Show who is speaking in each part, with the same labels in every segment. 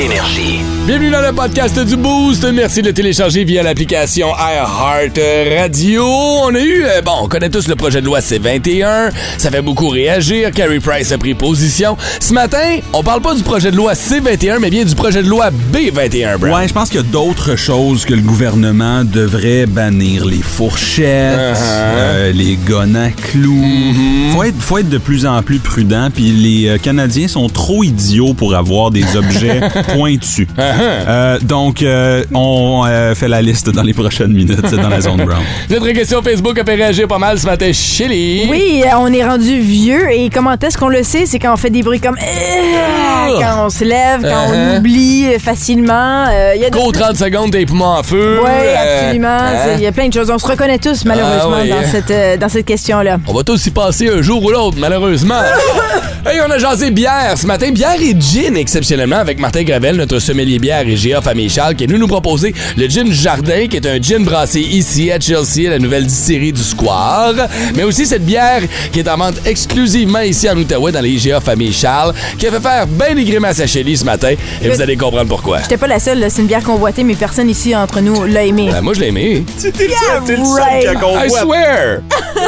Speaker 1: Énergie.
Speaker 2: Bienvenue dans le podcast du Boost. Merci de le télécharger via l'application iHeart Radio. On a eu, euh, bon, on connaît tous le projet de loi C21. Ça fait beaucoup réagir. Carrie Price a pris position. Ce matin, on parle pas du projet de loi C21, mais bien du projet de loi B21, Brown.
Speaker 3: Ouais, je pense qu'il y a d'autres choses que le gouvernement devrait bannir. Les fourchettes,
Speaker 2: Uh-huh.
Speaker 3: euh, les gones à clous.
Speaker 2: Mm-hmm.
Speaker 3: faut, être, faut être de plus en plus prudent. Puis les euh, Canadiens sont trop idiots pour avoir des objets pointus.
Speaker 2: Uh-huh.
Speaker 3: Euh, donc, euh, on euh, fait la liste dans les prochaines minutes dans la zone brown.
Speaker 2: Notre question Facebook a fait réagir pas mal ce matin. Chili.
Speaker 4: Oui, on est rendu vieux et comment est-ce qu'on le sait? C'est quand on fait des bruits comme quand on se lève, quand
Speaker 2: Uh-huh.
Speaker 4: on oublie euh, facilement. euh, Il y a des-
Speaker 2: Go 30 secondes, tes poumons en feu.
Speaker 4: Oui, absolument.
Speaker 2: hein?
Speaker 4: Il y a plein de choses. On se reconnaît tous, malheureusement,
Speaker 2: Ah oui.
Speaker 4: dans cette, euh, dans cette question-là.
Speaker 2: On va tous y passer un jour ou l'autre, malheureusement. hey, on a jasé bière ce matin. Bière et gin, exceptionnellement, avec Martin Gravel, notre sommelier bière et GA Famille Charles, qui est venu nous proposer le gin Jardin, qui est un gin brassé ici, à Chelsea, à la nouvelle distillerie du Square. Mais aussi cette bière qui est en vente exclusivement ici en Outaouais, dans les IGA Famille Charles, qui a fait faire bien des grimaces à Shelly ce matin. Et vous allez comprendre pourquoi.
Speaker 4: J'étais pas la seule, c'est une bière convoitée, mais personne ici entre nous l'a aimée.
Speaker 2: Ben, moi, je l'ai aimé.
Speaker 4: right.
Speaker 2: I swear!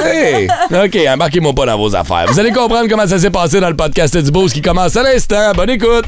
Speaker 2: hey! OK, embarquez-moi pas dans vos affaires. Vous allez comprendre comment ça s'est passé dans le podcast du Boost qui commence à l'instant. Bonne écoute!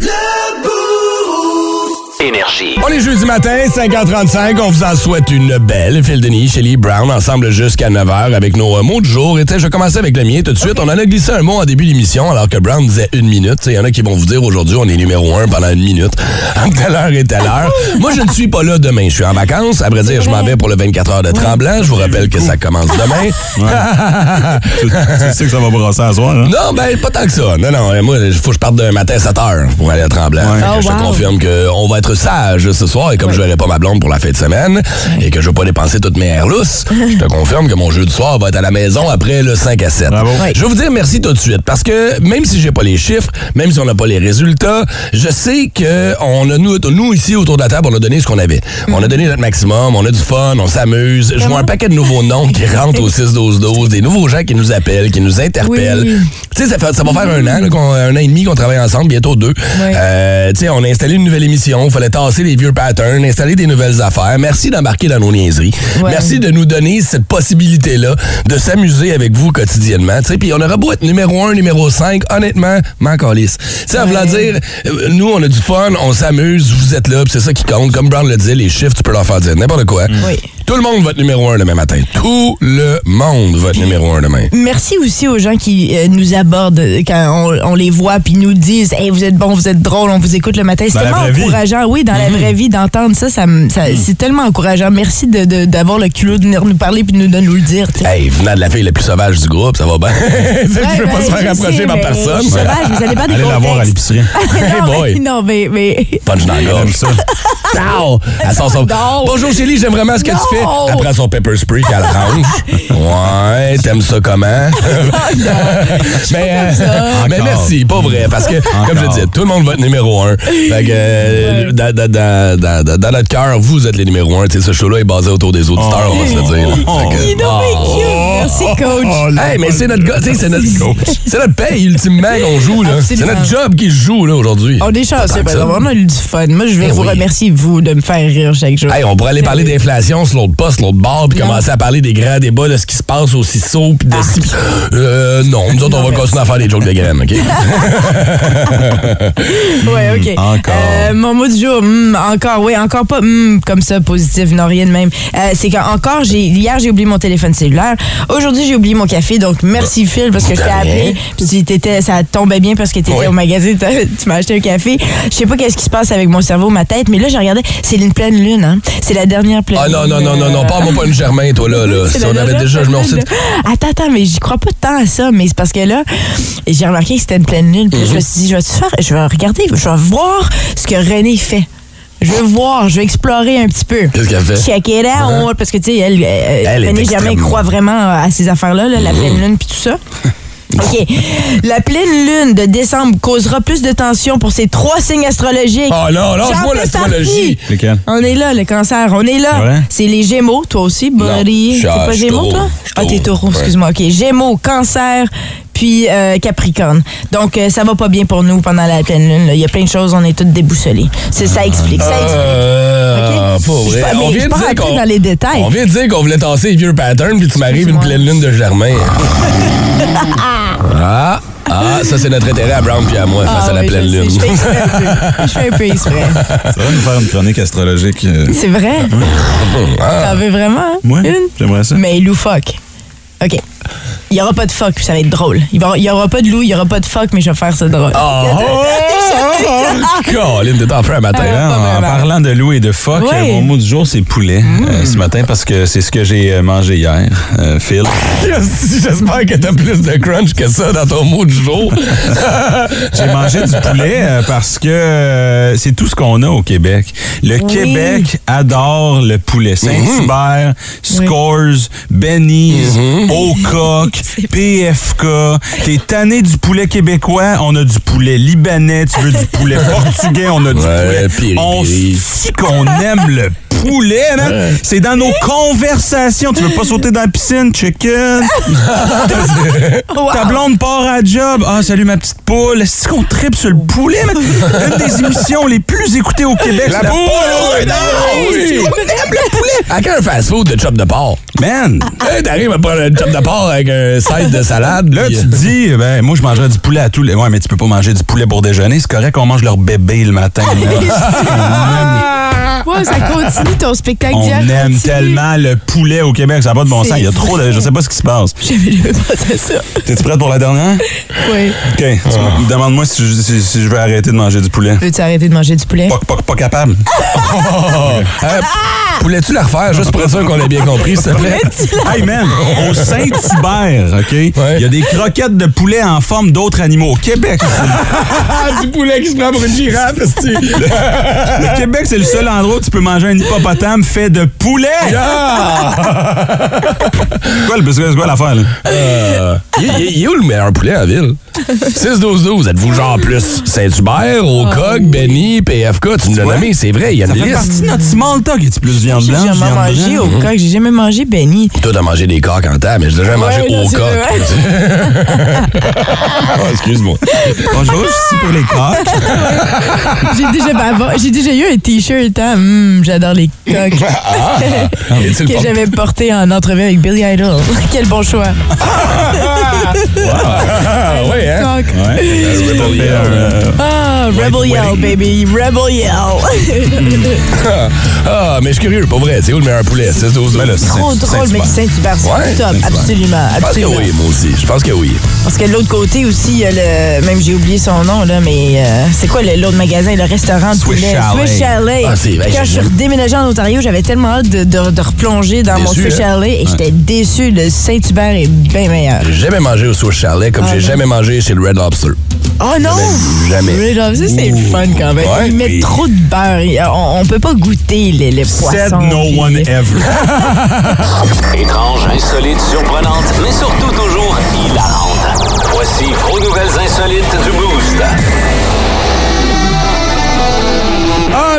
Speaker 1: Énergie.
Speaker 2: On est jeudi matin, 5h35. On vous en souhaite une belle. Phil Denis, Shelly Brown, ensemble jusqu'à 9h avec nos euh, mots du jour. Et tu sais, je vais commencer avec le mien tout de suite. On en a glissé un mot en début d'émission alors que Brown disait une minute. Il y en a qui vont vous dire aujourd'hui, on est numéro un pendant une minute. Entre telle heure et telle heure. Moi, je ne suis pas là demain. Je suis en vacances. À vrai dire, je m'en vais pour le 24 heures de Tremblant. Je vous rappelle que ça commence demain.
Speaker 3: tu, tu sais que ça va brasser à soir, hein?
Speaker 2: Non, ben, pas tant que ça. Non, non, moi, il faut que je parte d'un matin à 7 heures pour aller à Tremblant.
Speaker 3: Ouais.
Speaker 4: Oh,
Speaker 2: je te
Speaker 4: wow.
Speaker 2: confirme qu'on va être sage ce soir et comme je verrai pas ma blonde pour la fin de semaine et que je veux pas dépenser toutes mes airs lousses, je te confirme que mon jeu du soir va être à la maison après le 5 à 7.
Speaker 3: Bravo.
Speaker 2: Je vais vous dire merci tout de suite parce que même si j'ai pas les chiffres, même si on n'a pas les résultats, je sais que on a nous, nous ici autour de la table, on a donné ce qu'on avait. On a donné notre maximum, on a du fun, on s'amuse. Je vois un paquet de nouveaux noms qui rentrent au 6-12-12, des nouveaux gens qui nous appellent, qui nous interpellent.
Speaker 4: Oui.
Speaker 2: Tu sais, ça, fait- ça va faire un an, là, un an et demi qu'on travaille ensemble, bientôt deux. Euh, tu sais, on a installé une nouvelle émission, fallait tasser les vieux patterns, installer des nouvelles affaires. Merci d'embarquer dans nos niaiseries.
Speaker 4: Ouais.
Speaker 2: Merci de nous donner cette possibilité-là de s'amuser avec vous quotidiennement. Puis on aura beau être numéro un, numéro 5, honnêtement, m'en calisse. Tu sais, voulant dire, euh, nous, on a du fun, on s'amuse, vous êtes là, puis c'est ça qui compte. Comme Brown le disait, les chiffres, tu peux leur faire dire n'importe quoi.
Speaker 4: Oui.
Speaker 2: Tout le monde va être numéro un demain matin. Tout le monde va être numéro un demain.
Speaker 4: Merci aussi aux gens qui euh, nous abordent euh, quand on, on les voit puis nous disent hey, vous êtes bon, vous êtes drôle, on vous écoute le matin. C'est tellement
Speaker 3: vie.
Speaker 4: encourageant. Oui, dans la vraie vie, d'entendre ça, ça, ça- c'est tellement encourageant. Merci de- de- d'avoir le culot de venir nous parler puis de nous, de nous le dire. tu sais.
Speaker 2: Hey, venant de la fille la plus sauvage du groupe, ça va bien. Tu sais, je veux pas
Speaker 4: Ouais,
Speaker 2: se faire
Speaker 4: je
Speaker 2: approcher
Speaker 4: sais,
Speaker 2: par personne.
Speaker 4: sauvage, mais ça dépend des
Speaker 3: Allez la voir à l'épicerie.
Speaker 2: Hey
Speaker 4: non,
Speaker 2: boy.
Speaker 4: mais, non, mais, mais
Speaker 2: Punch dans la gorge.
Speaker 3: ça.
Speaker 2: Elle sort son...
Speaker 4: Non.
Speaker 2: Bonjour Chélie, j'aime vraiment ce que tu fais. Elle prend son pepper spray qu'elle range. Ouais, t'aimes ça comment? mais, euh, mais
Speaker 3: Encore.
Speaker 2: merci, pas vrai, parce que, comme je disais, tout le monde va être numéro un. Fait que, euh, dans, dans- dans- dans- dans- dans notre cœur, vous êtes les numéros un. Ce show-là est basé autour des auditeurs, on va se le dire.
Speaker 3: Oh.
Speaker 2: Fait que-
Speaker 4: Il cute. Merci, coach.
Speaker 3: Oh.
Speaker 2: Hey, mais c'est notre gars, c'est notre, c'est notre paye ultimement qu'on joue, là. C'est notre job qui se joue, là, aujourd'hui.
Speaker 4: On est chanceux, on a eu du fun. Moi, je vais
Speaker 2: Eh
Speaker 4: vous
Speaker 2: oui.
Speaker 4: remercier, vous, de me faire rire chaque jour.
Speaker 2: Hey, on pourrait aller parler d'inflation sur l'autre poste, l'autre bord, puis commencer à parler des grands débats de ce qui se passe au CISO, puis de ci, puis- Euh, non, nous autres, on va continuer à faire des jokes de graines, OK?
Speaker 4: Ouais, OK.
Speaker 3: Encore.
Speaker 4: Euh, mon mot du jour, hmm, encore, oui, encore pas hmm, comme ça, positif, non, rien de même. Euh, c'est qu'encore, j'ai, hier, j'ai oublié mon téléphone cellulaire. Aujourd'hui, j'ai oublié mon café. Donc, merci, Phil, parce que je t'ai appelé. Puis, t'étais- ça tombait bien parce que tu étais
Speaker 2: Oui.
Speaker 4: au magasin, tu m'as acheté un café. Je sais pas qu'est-ce qui se passe avec mon cerveau, ma tête, mais là, je regardais, c'est une pleine lune, hein. C'est la dernière pleine
Speaker 2: Ah non, non, non, non, non, parle-moi pas une Germain, toi, là. là. Si on avait déjà, je me
Speaker 4: pleine
Speaker 2: suis
Speaker 4: lune. Attends, attends, mais j'y crois pas tant à ça, mais c'est parce que là, j'ai remarqué que c'était une pleine lune. Puis je me suis dit, je vais faire, je vais regarder, je vais voir ce que René fait. Je vais voir, je vais explorer un petit peu.
Speaker 2: Qu'est-ce qu'elle fait?
Speaker 4: Check it out, parce que tu sais, elle,
Speaker 2: Elle
Speaker 4: René
Speaker 2: extrêmement-
Speaker 4: croit vraiment à ces affaires-là, là, la pleine lune puis tout ça. OK. La pleine lune de décembre causera plus de tension pour ces trois signes astrologiques.
Speaker 2: Oh non, lâche-moi
Speaker 4: fais
Speaker 2: l'astrologie.
Speaker 4: On est là, le cancer. On est là.
Speaker 3: vrai?
Speaker 4: C'est les Gémeaux, toi aussi,
Speaker 2: suis-
Speaker 4: T'es pas
Speaker 2: suis
Speaker 4: Gémeaux, toi? Ah, t'es
Speaker 2: taureau.
Speaker 4: taureau, excuse-moi. OK. Gémeaux, cancer, puis euh, Capricorne. Donc, euh, ça va pas bien pour nous pendant la pleine lune. là. Il y a plein de choses, on est toutes déboussolés. C'est ça explique. Ça explique.
Speaker 2: Euh, vrai.
Speaker 4: pas-
Speaker 2: On vient de
Speaker 4: pas
Speaker 2: dire qu'on-
Speaker 4: dans les détails.
Speaker 2: On vient de dire qu'on voulait tasser les vieux patterns, puis tu m'arrives une pleine lune de Germain. ah, ah, ça c'est notre intérêt à Brown puis à moi face
Speaker 4: Ah
Speaker 2: à la
Speaker 4: oui,
Speaker 2: pleine
Speaker 4: sais.
Speaker 2: lune.
Speaker 4: Je fais un peu. Je fais un peu exprès.
Speaker 3: Ça va nous faire une chronique astrologique.
Speaker 4: C'est vrai? T'en veux vraiment hein?
Speaker 3: Moi,
Speaker 4: une?
Speaker 3: j'aimerais ça.
Speaker 4: Mais loufoque. OK. Il n'y aura pas de fuck, puis ça va être drôle. Il n'y aura pas de loup, il n'y aura pas de fuck, mais je vais faire ça drôle.
Speaker 2: Oh, Colin, t'es en un matin.
Speaker 4: Pas
Speaker 3: en
Speaker 4: vraiment.
Speaker 3: parlant de loup et de
Speaker 4: Ouais.
Speaker 3: euh, mon mot du jour, c'est poulet euh, ce matin parce que c'est ce que j'ai euh, mangé hier, euh, Phil.
Speaker 2: J'espère que t'as plus de crunch que ça dans ton mot du jour.
Speaker 3: J'ai mangé du poulet parce que c'est tout ce qu'on a au Québec. Le
Speaker 4: Oui.
Speaker 3: Québec adore le poulet. Saint-Hubert, Scores, Benny's, Ocock, PFK. T'es tanné du poulet québécois, on a du poulet libanais. Tu veux du poulet portugais, on a du
Speaker 2: Ouais,
Speaker 3: poulet.
Speaker 2: piri,
Speaker 3: on sait qu'on aime le poulet, man. C'est dans nos conversations. Tu veux pas sauter dans la piscine, chicken?
Speaker 4: Wow.
Speaker 3: Ta blonde part à job. Ah, salut ma petite poule. Est-ce qu'on tripe sur le poulet? man? Une des émissions les plus écoutées au Québec.
Speaker 2: La
Speaker 3: c'est
Speaker 2: poule, oui, non, oui.
Speaker 3: Aime le poulet.
Speaker 2: À quel fast-food de chop de porc?
Speaker 3: Man,
Speaker 2: Hey, T'arrives à prendre un chop de porc avec un side de salade.
Speaker 3: là, tu te dis, ben, moi, je mangerais du poulet à tous les... Ouais, mais tu peux pas manger du poulet pour déjeuner. C'est correct qu'on mange leur bébé le matin.
Speaker 4: ça continue ton spectacle
Speaker 3: On aime
Speaker 4: continue.
Speaker 3: tellement le poulet au Québec. Ça n'a pas de bon sens. Il y a trop de... Je sais pas ce qui se passe.
Speaker 4: J'avais jamais pensé à ça.
Speaker 3: T'es-tu prête pour la dernière?
Speaker 4: Oui.
Speaker 3: OK. Tu- Demande-moi si, je- si- si je vais arrêter de manger du poulet.
Speaker 4: Veux-tu arrêter de manger du poulet?
Speaker 3: Pas, pas- pas capable.
Speaker 2: Euh, Poulais-tu la refaire, juste pour être sûr qu'on ait bien compris, s'il te plaît?
Speaker 3: Hey man, au Saint-Hubert, OK? Il y a des croquettes de poulet en forme d'autres animaux. Au Québec,
Speaker 2: Ah, du poulet qui se prend pour une girafe,
Speaker 3: le Québec, c'est le seul endroit tu peux manger un hippopotame fait de poulet. Quoi, le- c'est quoi l'affaire, là?
Speaker 2: Euh, il, est où le meilleur poulet en ville? 6-12-12, êtes-vous genre plus Saint-Hubert, Ocock, Benny, PFK? Tu nous l'as nommé, c'est vrai, il y a
Speaker 3: Ça
Speaker 2: une
Speaker 3: fait partie
Speaker 2: liste.
Speaker 3: de notre small talk. Es-tu plus viande
Speaker 4: J'ai
Speaker 3: blanche,
Speaker 4: jamais
Speaker 3: viande
Speaker 4: mangé coq. J'ai jamais mangé Benny.
Speaker 2: Toi, t'as mangé des coques en temps, mais j'ai déjà mangé
Speaker 4: vrai.
Speaker 2: Oh, excuse-moi.
Speaker 3: Bonjour, je suis ici pour les coques.
Speaker 4: J'ai déjà, j'ai eu un t-shirt, hein. Hum, j'adore les coques.
Speaker 2: Ah,
Speaker 4: que
Speaker 2: portes-
Speaker 4: j'avais porté en entrevue avec Billy Idol. Quel bon choix.
Speaker 2: Ah, ouais, hein?
Speaker 3: Ouais,
Speaker 2: Rebel Yell.
Speaker 3: euh,
Speaker 4: Ah, Rebel Yell, baby. Rebel Yell.
Speaker 2: Ah, mais je suis curieux, pas vrai. C'est où le meilleur poulet? 6-12-12.
Speaker 3: Là, c'est-
Speaker 4: Trop drôle, mais Saint-Hubert, c'est
Speaker 2: Ouais,
Speaker 4: top. Absolument,
Speaker 2: Je pense que oui, moi aussi. Je pense que oui.
Speaker 4: Parce que de l'autre côté aussi, il y a le. Même j'ai oublié son nom, là, mais euh, c'est quoi l'autre magasin, le restaurant de
Speaker 3: Swiss
Speaker 4: poulet?
Speaker 3: Chalet.
Speaker 4: Swiss Chalet.
Speaker 2: Ah, vrai,
Speaker 4: Quand je suis redéménagée en Ontario, j'avais tellement hâte de, de- de replonger dans mon
Speaker 2: Déçu,
Speaker 4: Swiss
Speaker 2: hein?
Speaker 4: Chalet et j'étais déçue. Le Saint-Hubert est bien meilleur.
Speaker 2: J'ai jamais mangé au Swiss Chalet comme
Speaker 4: Ah,
Speaker 2: j'ai jamais mangé chez le Red Lobster.
Speaker 4: Oh non!
Speaker 2: Jamais.
Speaker 4: Red Lobster, c'est le fun quand même.
Speaker 2: Ouais,
Speaker 4: Ils mettent
Speaker 2: puis-
Speaker 4: trop de beurre. On, on peut pas goûter les, les
Speaker 3: Said
Speaker 4: poissons.
Speaker 3: no
Speaker 4: puis-
Speaker 3: one ever.
Speaker 1: Étrange, insolite, surprenante, mais surtout toujours hilarante. Voici vos nouvelles insolites du Boost.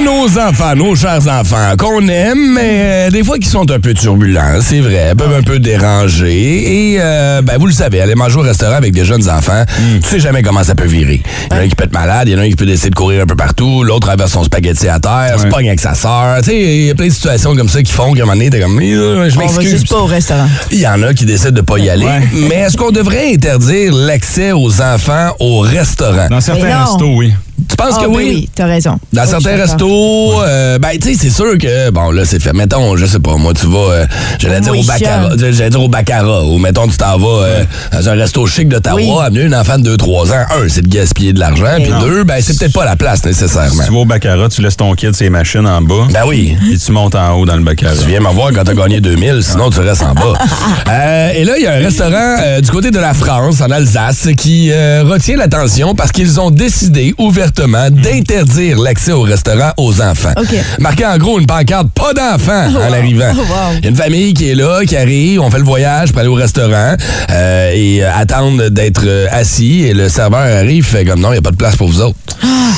Speaker 2: Nos enfants, nos chers enfants, qu'on aime, mais euh, des fois qui sont un peu turbulents, c'est vrai, peuvent un peu déranger. Et, euh, ben, vous le savez, aller manger au restaurant avec des jeunes enfants, tu sais jamais comment ça peut virer. Il y en a un qui peut être malade, il y en a un qui peut décider de courir un peu partout, l'autre traverse son spaghetti à terre, se pogne avec sa sœur. Tu sais, il y a plein de situations comme ça qui font qu'à un moment donné, t'es comme, Euh, je
Speaker 4: On va
Speaker 2: m'excuse.
Speaker 4: juste pas au restaurant.
Speaker 2: Il y en a qui décident de pas y aller.
Speaker 3: Ouais.
Speaker 2: Mais est-ce qu'on devrait interdire l'accès aux enfants au restaurant?
Speaker 3: Dans certains restos, oui.
Speaker 2: Tu penses
Speaker 4: Ah,
Speaker 2: que
Speaker 4: oui,
Speaker 2: oui?
Speaker 4: oui, t'as raison.
Speaker 2: Dans
Speaker 4: Oui,
Speaker 2: certains restos, euh, ben, tu sais, c'est sûr que, bon, là, c'est fait. Mettons, je sais pas, moi, tu vas, euh, j'allais dire au
Speaker 4: Oui,
Speaker 2: Baccarat, j'allais dire au Baccarat, ou mettons, tu t'en vas euh, dans un resto chic d'Ottawa,
Speaker 4: Oui.
Speaker 2: amener un enfant de 2-3 ans, un, c'est de gaspiller de l'argent, puis
Speaker 3: non.
Speaker 2: deux, ben, c'est peut-être pas la place nécessairement.
Speaker 3: Si tu vas au Baccarat, tu laisses ton kid ses machines en bas.
Speaker 2: Ben oui.
Speaker 3: Et tu montes en haut dans le Baccarat.
Speaker 2: Tu viens me voir quand t'as gagné 2000, sinon tu restes en bas. Euh, et là, il y a un restaurant euh, du côté de la France, en Alsace, qui euh, retient l'attention parce qu'ils ont décidé ouvertement justement d'interdire l'accès au restaurant aux enfants.
Speaker 4: OK.
Speaker 2: Marqué en gros une pancarte pas d'enfants en arrivant.
Speaker 4: Oh, wow.
Speaker 2: Il y a une famille qui est là, qui arrive, on fait le voyage pour aller au restaurant euh, et euh, attendre d'être euh, assis et le serveur arrive, fait comme non, il n'y a pas de place pour vous autres.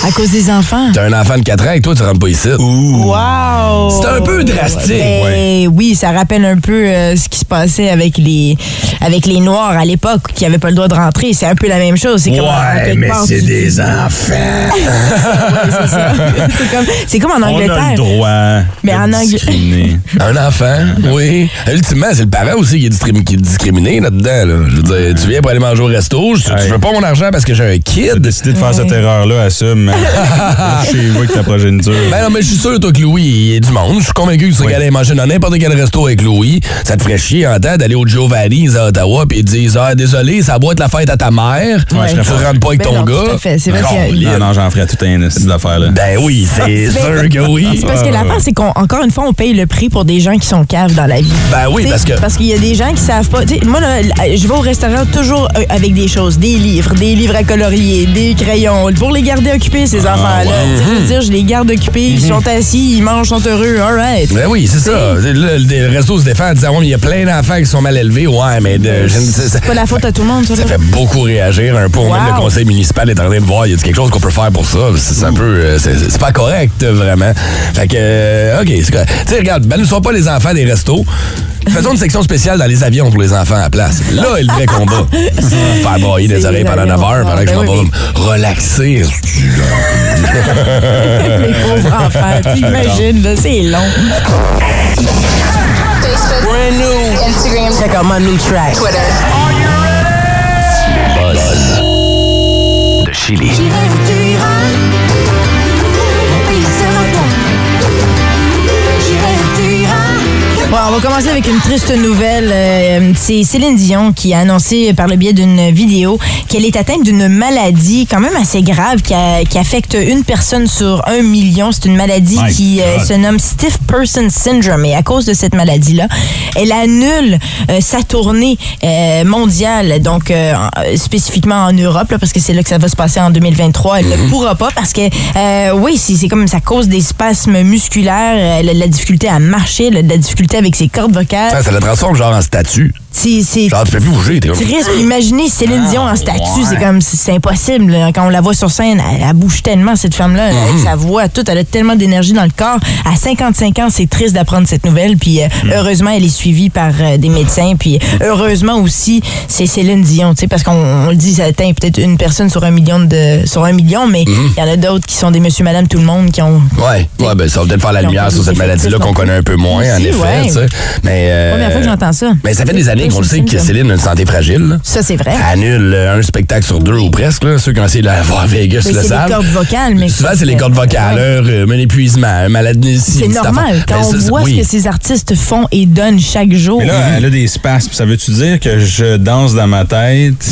Speaker 4: À cause des enfants.
Speaker 2: T'as un enfant de 4 ans et toi tu rentres pas ici.
Speaker 4: Wow!
Speaker 2: C'est un peu drastique.
Speaker 4: Ben, Oui, ça rappelle un peu euh, ce qui se passait avec les, avec les Noirs à l'époque qui n'avaient pas le droit de rentrer. C'est un peu la même chose. C'est comme, quelque part, tu-
Speaker 2: des enfants.
Speaker 4: Ouais, c'est comme, en
Speaker 3: On a
Speaker 4: Angleterre.
Speaker 3: le droit
Speaker 4: Mais
Speaker 3: de
Speaker 4: en Angl-
Speaker 3: discriminer.
Speaker 2: Un enfant, oui. Ultimement, c'est le parent aussi qui est, discrim- qui est discriminé là-dedans. là. Je veux dire, tu viens pour aller manger au resto, je- tu veux pas mon argent parce que j'ai un
Speaker 3: T'as
Speaker 2: kid.
Speaker 3: décidé de faire cette erreur-là, assume. Chez vous avec ta progéniture.
Speaker 2: Ben non, mais je suis sûr, toi, que Louis, il est du monde. Je suis convaincu que tu serais allé manger dans n'importe quel resto avec Louis. Ça te ferait chier en temps d'aller au Giovanni's à Ottawa puis ils te disent Ah, désolé, ça boit être la fête à ta mère.
Speaker 3: Ouais, je
Speaker 2: tu
Speaker 3: serais pas-
Speaker 2: rentres pas avec
Speaker 4: Ben
Speaker 2: ton
Speaker 4: non,
Speaker 2: gars.
Speaker 4: tout à fait. C'est vrai qu'il y a-
Speaker 2: Colin.
Speaker 3: Non, non, j'en ferais tout un style d'affaires, là.
Speaker 2: Ben oui, c'est sûr que oui.
Speaker 4: C'est parce que l'affaire, c'est qu'encore une fois, on paye le prix pour des gens qui sont caves dans la vie.
Speaker 2: Ben oui,
Speaker 4: T'sais,
Speaker 2: parce que.
Speaker 4: Parce qu'il y a des gens qui savent pas. T'sais, moi, là, je vais au restaurant toujours euh, avec des choses, des livres, des livres à colorier, des crayons, pour les garder occupés, ces
Speaker 2: Ah,
Speaker 4: enfants-là. Je veux dire, je les garde occupés, ils sont assis, ils mangent, sont heureux, all right.
Speaker 2: Ben oui, c'est ça. Le, le- le resto se défend en disant Ouais, mais il y a plein d'enfants qui sont mal élevés. Ouais, mais
Speaker 4: C'est pas la faute à tout le monde, ça.
Speaker 2: Ça fait beaucoup réagir un peu. Même le conseil municipal est en train de voir, il y a quelque chose qu'on peut faire pour ça. C'est un peu, euh, c'est pas correct, vraiment. Fait que, euh, OK, c'est correct. Tu sais, regarde, ben, ne sois pas les enfants des restos. Faisons une section spéciale dans les avions pour les enfants à la place. Là est le vrai combat. Faire broyer des oreilles
Speaker 4: les
Speaker 2: pendant 9
Speaker 4: avions.
Speaker 2: heures, pendant que
Speaker 4: Ben
Speaker 2: je m'en
Speaker 4: oui,
Speaker 2: vais relaxer.
Speaker 4: les pauvres enfants. T'imagines, là, c'est long.
Speaker 5: Facebook, Instagram,
Speaker 6: Check out my new track.
Speaker 5: Twitter.
Speaker 1: Buzz de Chili.
Speaker 4: sun Bon, on va commencer avec une triste nouvelle. Euh, c'est Céline Dion qui a annoncé par le biais d'une vidéo qu'elle est atteinte d'une maladie quand même assez grave qui, a- qui affecte une personne sur un million. C'est une maladie
Speaker 3: My
Speaker 4: qui euh, se nomme Stiff Person Syndrome. Et à cause de cette maladie-là, elle annule euh, sa tournée mondiale, donc en- spécifiquement en Europe, là, parce que c'est là que ça va se passer en 2023. Elle ne pourra pas parce que, oui, c'est c'est comme ça cause des spasmes musculaires, elle a de la difficulté à marcher, elle a de la difficulté avec ses cordes vocales.
Speaker 2: Ça, ça la transforme genre en statue.
Speaker 4: C'est c'est
Speaker 2: Genre, tu peux plus bouger. T'es comme.
Speaker 4: triste. Imaginez Céline Dion en statue, c'est comme c'est impossible. là. Quand on la voit sur scène, elle, elle bouge tellement cette femme-là,
Speaker 2: Mm-hmm.
Speaker 4: avec sa voix, tout, elle a tellement d'énergie dans le corps. À 55 ans, c'est triste d'apprendre cette nouvelle. Puis euh,
Speaker 2: Mm.
Speaker 4: heureusement, elle est suivie par euh, des médecins. Puis heureusement aussi, c'est Céline Dion, tu sais, parce qu'on on le dit, ça atteint peut-être une personne sur un million de sur un million, mais il
Speaker 2: Mm-hmm.
Speaker 4: y en a d'autres qui sont des Monsieur, Madame, tout le monde qui ont.
Speaker 2: Ouais, ouais, ben ça va peut-être faire la lumière sur cette maladie-là qu'on connaît un peu moins, en effet.
Speaker 4: ouais.
Speaker 2: Tu sais. Mais. euh,
Speaker 4: Première fois que j'entends ça.
Speaker 2: Mais ça fait des années qu'on le sait que Céline a une santé fragile. là.
Speaker 4: Ça, c'est vrai.
Speaker 2: Elle annule euh, un spectacle sur deux ou presque. Là. Ceux qui ont essayé de la voir à Vegas
Speaker 4: Mais
Speaker 2: le
Speaker 4: c'est les
Speaker 2: savent.
Speaker 4: cordes vocales, mais
Speaker 2: Souvent,
Speaker 4: c'est-
Speaker 2: c'est les cordes vocales,
Speaker 4: Ouais.
Speaker 2: un rhume, un épuisement, un maladie.
Speaker 4: C'est normal. Quand on voit ce que ces artistes font et donnent chaque jour.
Speaker 3: Mais là, elle a des spasmes. Ça veut-tu dire que je danse dans ma tête?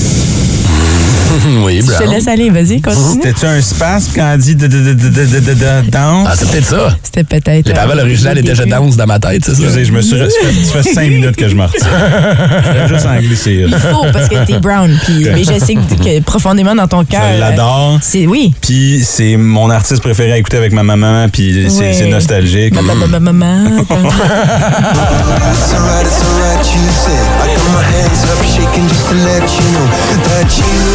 Speaker 2: oui,
Speaker 4: je te laisse aller, vas-y, continue.
Speaker 3: C'était-tu un spasme quand elle dit de, danse?
Speaker 2: Ah, c'est peut-être ça.
Speaker 4: C'était peut-être.
Speaker 2: Les
Speaker 4: euh,
Speaker 2: paroles originales
Speaker 4: le
Speaker 2: étaient Je danse dans ma tête, c'est ça?
Speaker 3: Excusez, je me suis. Ça fait, cinq minutes que je me retire. Je vais juste en glisser.
Speaker 4: Il faut parce que t'es brown. Puis, mais je sais que, que profondément dans ton cœur.
Speaker 3: Je l'adore.
Speaker 4: euh, C'est oui.
Speaker 3: Puis c'est mon artiste préféré à écouter avec ma maman, puis c'est nostalgique.
Speaker 4: Ma- ma- ma- ma- maman.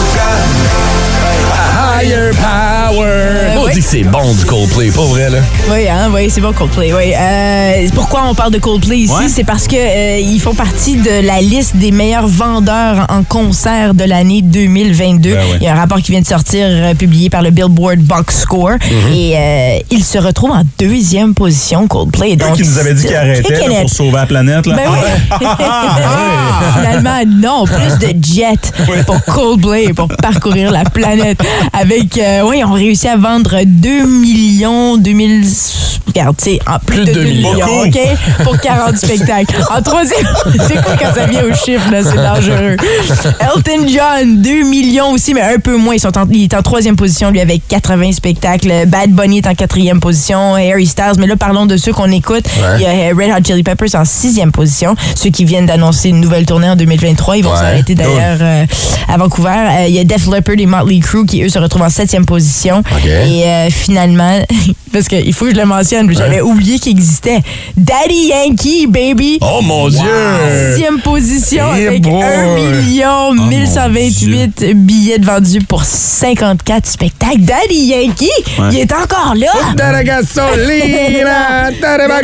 Speaker 7: It's alright, it's alright,
Speaker 2: On
Speaker 4: oui.
Speaker 2: dit que c'est bon du Coldplay, pas vrai, là?
Speaker 4: Oui, hein, oui, c'est bon Coldplay. Oui. Euh, pourquoi on parle de Coldplay ici?
Speaker 3: Ouais.
Speaker 4: C'est parce que euh, ils font partie de la liste des meilleurs vendeurs en concert de l'année 2022.
Speaker 3: Ben ouais.
Speaker 4: Il y a un rapport qui vient de sortir, euh, publié par le Billboard Box Score.
Speaker 3: Mm-hmm.
Speaker 4: Et euh, il se retrouve en deuxième position, Coldplay.
Speaker 3: Eux
Speaker 4: Donc,
Speaker 3: qui nous avaient dit qu'ils arrêtaient là, pour sauver la planète. Là.
Speaker 4: Ben oui. Finalement, non. Plus de jets pour Coldplay, pour parcourir la planète. Avec, euh, oui, ils ont réussi à vendre 2 millions, 2000. Regarde, tu sais, en plus,
Speaker 2: Plus
Speaker 4: de
Speaker 2: de
Speaker 4: 2 millions,
Speaker 2: millions.
Speaker 4: OK? Pour 40 spectacles. En troisième, c'est quoi quand ça vient aux chiffres, là? C'est dangereux. Elton John, 2 millions aussi, mais un peu moins. Ils sont en- il est en troisième position, lui, avec 80 spectacles. Bad Bunny est en quatrième position. Harry Styles, mais là, parlons de ceux qu'on écoute. Il y a Red Hot Chili Peppers en sixième position. Ceux qui viennent d'annoncer une nouvelle tournée en 2023. Ils vont
Speaker 2: Ouais.
Speaker 4: s'arrêter d'ailleurs euh, à Vancouver. Euh, Il y a Def Leppard et Motley Crue qui, eux, se retrouvent en septième position.
Speaker 2: OK.
Speaker 4: Et euh, finalement, parce qu'il faut que je le mentionne, j'avais oublié qu'il existait. Daddy Yankee, baby!
Speaker 2: Oh mon Dieu!
Speaker 4: Sixième position
Speaker 2: Eh
Speaker 4: avec
Speaker 2: boy.
Speaker 4: 1 million 1128 billets de vendus pour 54 spectacles. Daddy Yankee, il est encore là!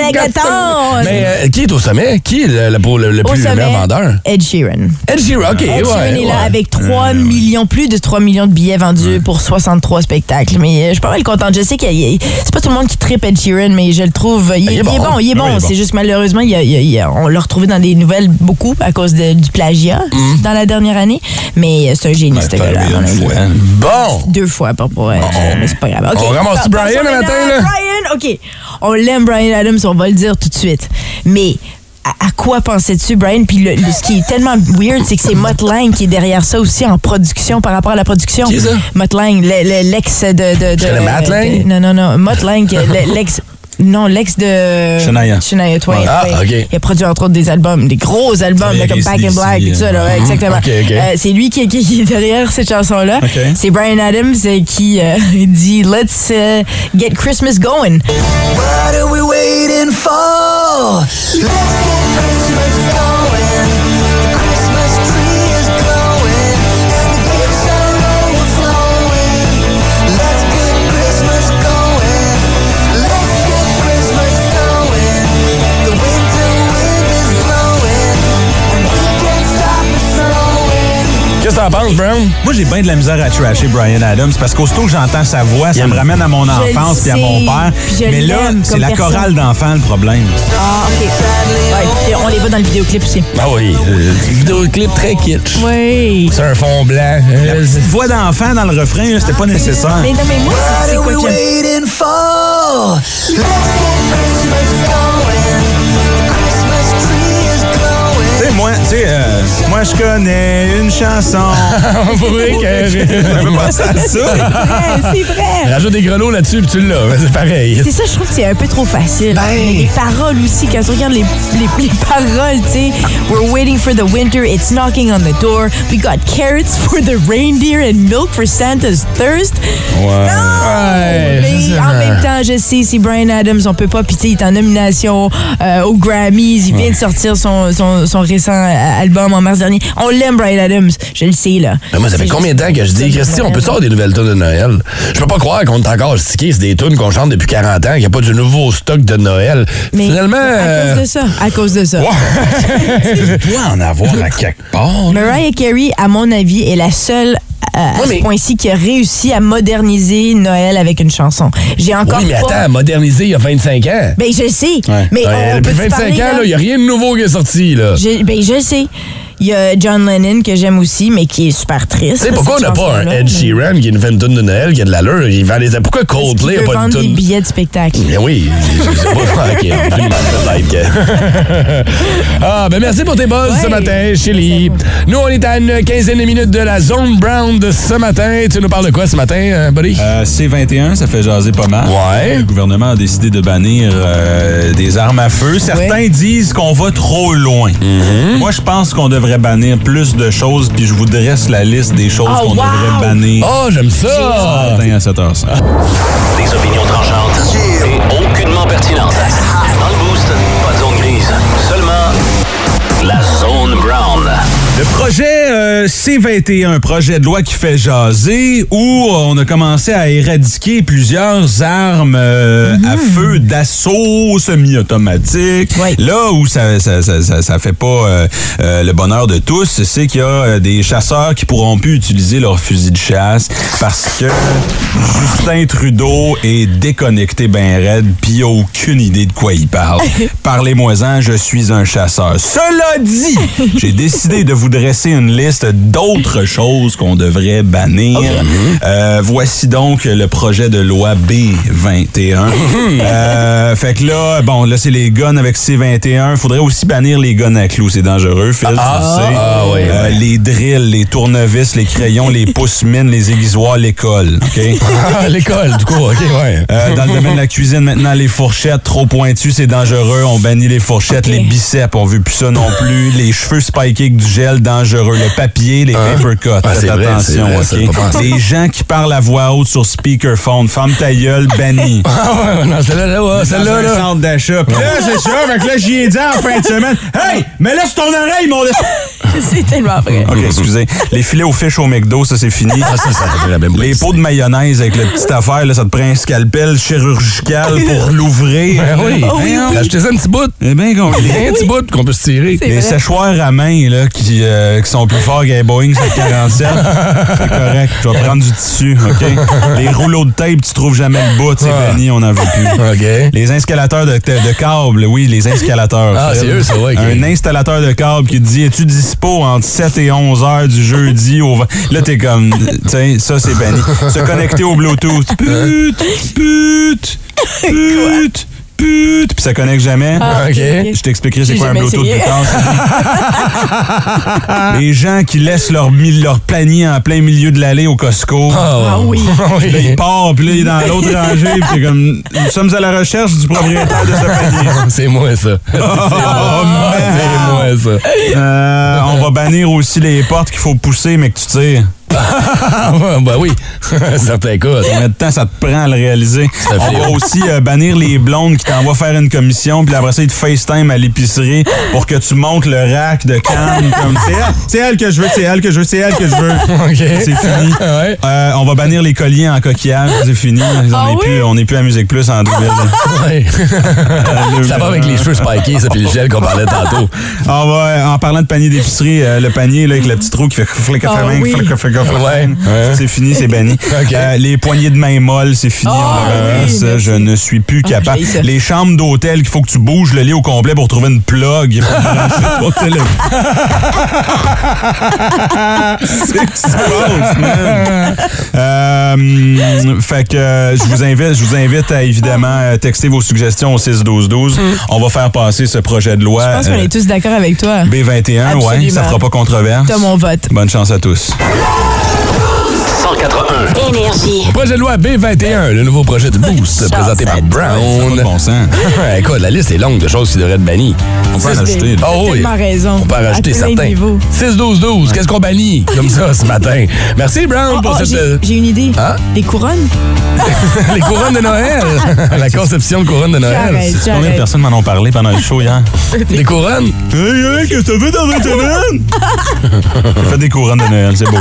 Speaker 4: Reggaeton.
Speaker 2: Mais euh, qui est au sommet? Qui est le, le- le, plus
Speaker 4: sommet,
Speaker 2: vendeur?
Speaker 4: Ed Sheeran.
Speaker 2: Ed Sheeran, OK.
Speaker 4: Ed
Speaker 2: ouais,
Speaker 4: Sheeran est là
Speaker 2: ouais.
Speaker 4: avec 3 millions, plus de 3 millions de billets vendus pour 63 spectacles. Mais euh, je suis pas mal contente. Je sais que c'est pas tout le monde qui tripe Ed Sheeran, mais je le trouve. Il,
Speaker 2: Il est
Speaker 4: il est
Speaker 2: bon.
Speaker 4: il est
Speaker 2: Ah
Speaker 4: bon.
Speaker 2: oui.
Speaker 4: C'est juste malheureusement, il y a- il y a- il y a- on l'a retrouvé dans des nouvelles beaucoup à cause de- du plagiat
Speaker 2: Mm.
Speaker 4: dans la dernière année. Mais euh, c'est un génie, ce
Speaker 3: c'est
Speaker 4: gars-là.
Speaker 2: Bon!
Speaker 4: Deux fois, pas pour elle. mais c'est pas grave.
Speaker 2: On ramasse Brian le matin, là?
Speaker 4: Brian, OK. On l'aime, Brian Adams, on va le dire tout de suite. Mais à, à quoi pensais-tu, Brian? Puis le- le- ce qui est tellement weird, c'est que c'est Mutt Lang qui est derrière ça aussi en production, par rapport à la production.
Speaker 2: Qui ça?
Speaker 4: Mutt Lang, le- le- l'ex de... de, de
Speaker 2: Lang?
Speaker 4: de- non, non, non. Mutt Lang, le- l'ex... Non, l'ex de...
Speaker 3: Shania.
Speaker 4: Shania Twain.
Speaker 2: Ah. OK.
Speaker 4: Il a produit entre autres des albums, des gros albums, là, comme Back in Black et tout ça, là, ouais,
Speaker 3: euh,
Speaker 4: exactement.
Speaker 2: OK, OK.
Speaker 4: Euh, c'est lui qui, qui- qui est derrière cette chanson-là.
Speaker 3: OK.
Speaker 4: C'est Brian Adams euh, qui euh, dit Let's uh, get Christmas going.
Speaker 7: What are we waiting for? Let's get Christmas going.
Speaker 2: T'en penses, Brown?
Speaker 3: Moi, j'ai bien de la misère à trasher Brian Adams parce qu'aussitôt que j'entends sa voix, ça me ramène à mon enfance et à mon père. Mais là, c'est la chorale d'enfants le problème.
Speaker 4: Ah, OK. Ouais, on les voit dans le vidéoclip aussi.
Speaker 2: Ah oui, euh, vidéoclip très kitsch.
Speaker 4: Oui.
Speaker 2: C'est un fond blanc.
Speaker 3: La petite voix d'enfant dans le refrain, c'était pas nécessaire.
Speaker 4: Mais non, mais moi,
Speaker 7: What
Speaker 4: c'est quoi que
Speaker 3: Tu sais, moi, tu sais, euh, moi, je connais une chanson.
Speaker 2: Pour vrai que-
Speaker 3: J'avais pensé à ça.
Speaker 4: C'est vrai.
Speaker 2: Rajoute des grelots là-dessus, puis tu l'as. C'est pareil.
Speaker 4: C'est ça, je trouve que c'est un peu trop facile.
Speaker 2: Ben.
Speaker 4: Mais les paroles aussi, quand tu regardes les, les, les paroles, tu sais, We're waiting for the winter, it's knocking on the door. We got carrots for the reindeer and milk for Santa's thirst.
Speaker 2: Ouais,
Speaker 4: Mais
Speaker 2: c'est
Speaker 4: en
Speaker 2: ça.
Speaker 4: même temps, je sais, c'est Brian Adams, on peut pas, puis tu sais, il est en nomination euh, aux Grammys, il vient de sortir son, son, son récent euh, album en mars dernier. On l'aime, Brian Adams, je le sais, là.
Speaker 2: Mais moi, ça fait combien de temps que je dis, Christy, on peut sortir des nouvelles tunes de Noël? Je peux pas croire qu'on est encore stické sur des tunes qu'on chante depuis 40 ans, qu'il n'y a pas de nouveau stock de Noël.
Speaker 4: Mais
Speaker 2: Finalement.
Speaker 4: à
Speaker 2: euh,
Speaker 4: cause de ça, à cause de ça.
Speaker 3: Tu dois en avoir à quelque part.
Speaker 4: Mariah Carey, à mon avis, est la seule à
Speaker 2: Ouais, mais-
Speaker 4: ce point-ci qui a réussi à moderniser Noël avec une chanson. J'ai encore
Speaker 2: Oui, mais
Speaker 4: pas...
Speaker 2: attends, modernisé il y a 25 ans.
Speaker 4: Ben, je sais.
Speaker 3: Ouais.
Speaker 4: Mais
Speaker 2: Ouais,
Speaker 4: on
Speaker 2: depuis
Speaker 4: peut
Speaker 2: 25
Speaker 4: parler,
Speaker 2: ans, il n'y a rien de nouveau qui est sorti. Là.
Speaker 4: Je, ben, je sais. Il y a John Lennon que j'aime aussi, mais qui est super triste.
Speaker 2: Tu sais,
Speaker 4: là,
Speaker 2: pourquoi on n'a pas un. Ed Sheeran qui nous fait une tune de Noël qui a de l'allure? Il vend les... Pourquoi Coldplay n'a pas de
Speaker 4: vendre des billets de spectacle.
Speaker 2: Mais oui, je je sais pas. Ok, que- ah, ben merci pour tes buzz
Speaker 4: Ouais.
Speaker 2: ce matin, Chili. Nous, on est à une quinzaine de minutes de la zone brown de ce matin. Tu nous parles de quoi ce matin, euh, buddy?
Speaker 3: Euh, C21, ça fait jaser pas mal.
Speaker 2: Ouais.
Speaker 3: Le gouvernement a décidé de bannir euh, des armes à feu. Certains disent qu'on va trop loin.
Speaker 2: Mm-hmm.
Speaker 3: Moi, je pense qu'on devrait bannir plus de choses, puis je vous dresse la liste des choses
Speaker 4: Oh,
Speaker 3: qu'on
Speaker 4: wow!
Speaker 3: devrait bannir.
Speaker 2: Oh, j'aime ça!
Speaker 3: Matin à 7h05.
Speaker 1: Des opinions tranchantes et aucunement pertinentes. Dans le boost,
Speaker 3: Le projet euh, C21, projet de loi qui fait jaser, où on a commencé à éradiquer plusieurs armes euh, à feu d'assaut semi-automatique.
Speaker 4: Oui.
Speaker 3: Là où ça ça, ça, ça, ça fait pas euh, euh, le bonheur de tous, c'est qu'il y a euh, des chasseurs qui pourront plus utiliser leur fusil de chasse parce que Justin Trudeau est déconnecté ben raide puis il a aucune idée de quoi il parle. Parlez-moi-en, je suis un chasseur. Cela dit, j'ai décidé de vous vous dresser une liste d'autres choses qu'on devrait bannir. Euh, voici donc le projet de loi B21. Euh, fait que là, bon, là, c'est les guns avec C21. Faudrait aussi bannir les guns à clous. C'est dangereux, Phil, tu sais.
Speaker 2: ah, oui,
Speaker 3: Euh. Les drills, les tournevis, les crayons, les pouces-mines, les aiguisoirs, l'école.
Speaker 2: Ah, l'école, du coup, OK, ouais.
Speaker 3: Dans le domaine de la cuisine, maintenant, les fourchettes trop pointues, c'est dangereux. On bannit les fourchettes, les biceps, on veut plus ça non plus. Les cheveux spikés avec du gel, dangereux. Le papier, les paper cuts,
Speaker 2: Ah,
Speaker 3: faites
Speaker 2: vrai,
Speaker 3: attention,
Speaker 2: vrai, ça,
Speaker 3: OK? Les gens qui parlent à voix haute sur speakerphone, ferme ta gueule, banni.
Speaker 2: Ah, ouais, non, celle-là, là, ouais,
Speaker 3: Dans
Speaker 2: celle-là,
Speaker 3: un
Speaker 2: là.
Speaker 3: centre d'achat. Puis là, c'est ça. Fait que là, j'y ai dit en fin de semaine, Hey, mais laisse ton oreille, mon...
Speaker 4: C'est tellement vrai.
Speaker 3: OK, excusez. Les filets aux fiches au McDo, ça, c'est fini.
Speaker 2: Ah, ça, ça la même
Speaker 3: Les pots de mayonnaise avec la petite affaire, là, ça te prend un scalpel chirurgical pour l'ouvrir.
Speaker 2: Ben oui.
Speaker 4: Oh oui, oui.
Speaker 2: Achetez-ça un petit bout.
Speaker 3: Eh bien.
Speaker 2: Un petit bout qu'on peut se tirer.
Speaker 3: Les
Speaker 4: vrai.
Speaker 3: séchoirs à main là, qui, euh, qui sont plus forts qu'un Boeing 747, c'est correct. Je vais prendre du tissu, OK? Les rouleaux de tape, tu trouves jamais le bout, c'est
Speaker 2: Ah.
Speaker 3: banni, on n'en veut plus. Les installateurs de, de câbles, oui, les installateurs.
Speaker 2: Ah, c'est eux, ça, ouais.
Speaker 3: Un installateur de câbles qui te dit Es-tu dispo entre 7 et 11 heures du jeudi au. Là, t'es comme. Sais, ça, c'est banni. Se connecter au Bluetooth. Pute, pute, pute, pute. Puis ça connecte jamais.
Speaker 4: Ah, ok.
Speaker 3: Je t'expliquerai c'est
Speaker 4: J'ai
Speaker 3: quoi un Bluetooth plus tard. Les gens qui laissent leur, leur panier en plein milieu de l'allée au Costco.
Speaker 4: Ah oui.
Speaker 3: Puis Là, il part, puis là, il est dans l'autre rangée, puis comme, nous sommes à la recherche du propriétaire de ce panier.
Speaker 2: C'est moi, ça. C'est moi, c'est moi, ça.
Speaker 3: Euh, on va bannir aussi les portes qu'il faut pousser, mais que tu tires.
Speaker 2: Ah, ben oui. Certains cas.
Speaker 3: Combien de temps ça te prend à le réaliser?
Speaker 2: Ça
Speaker 3: On va aussi euh, bannir les blondes qui t'envoient faire une commission, puis après ça, ils te FaceTime à l'épicerie pour que tu montes le rack de cannes. comme, c'est elle, c'est elle que je veux, c'est elle que je veux, c'est elle que je veux.
Speaker 2: OK.
Speaker 3: C'est fini.
Speaker 2: Ouais.
Speaker 3: Euh, on va bannir les colliers en coquillage, c'est fini. On
Speaker 4: Ah
Speaker 3: n'est
Speaker 4: oui?
Speaker 3: plus, on n'est plus à Musique Plus en 2000.
Speaker 2: Ouais. ça va avec les cheveux spikés, ça, puis le gel qu'on parlait tantôt.
Speaker 3: On va, euh, en parlant de panier d'épicerie, euh, le panier là, avec le petit trou qui fait flic
Speaker 4: Ah oui.
Speaker 2: Ouais. Ouais.
Speaker 3: C'est fini, c'est banni. Euh, les poignées de main molles, c'est fini.
Speaker 4: Ah
Speaker 3: on
Speaker 4: oui,
Speaker 3: ça,
Speaker 4: merci.
Speaker 3: je ne suis plus
Speaker 4: Ah,
Speaker 3: capable. Les chambres d'hôtel qu'il faut que tu bouges le lit au complet pour trouver une plug. c'est man. Euh, fait que euh, je vous invite, je vous invite à évidemment euh, texter vos suggestions au 6 12 12. On va faire passer ce projet de loi
Speaker 4: Je pense qu'on est tous d'accord avec toi.
Speaker 3: B21, ouais,
Speaker 4: Absolument.
Speaker 3: ça fera pas controverse.
Speaker 4: T'as mon vote.
Speaker 3: Bonne chance à tous. Oh!
Speaker 1: 181.
Speaker 6: Énergie.
Speaker 2: Projet de loi B21, le nouveau projet de Boost, présenté par Brown.
Speaker 3: bon sens.
Speaker 2: Écoute, la liste est longue de choses qui devraient être bannies.
Speaker 3: On peut en ajouter.
Speaker 2: Oh oui.
Speaker 4: raison.
Speaker 2: On peut en rajouter certains.
Speaker 4: niveaux.
Speaker 2: 6-12-12, qu'est-ce qu'on bannit comme ça ce matin? Merci, Brown,
Speaker 4: Oh,
Speaker 2: pour
Speaker 4: oh,
Speaker 2: cette...
Speaker 4: j'ai-
Speaker 2: euh,
Speaker 4: J'ai une idée.
Speaker 2: Hein?
Speaker 4: Les couronnes?
Speaker 2: les couronnes de Noël. la conception de couronnes de Noël.
Speaker 3: Combien de personnes m'en ont parlé pendant le show hier?
Speaker 2: Les couronnes?
Speaker 3: Hey, hey, qu'est-ce que t'as fait dans une semaine? J'ai fait des couronnes de Noël, c'est beau.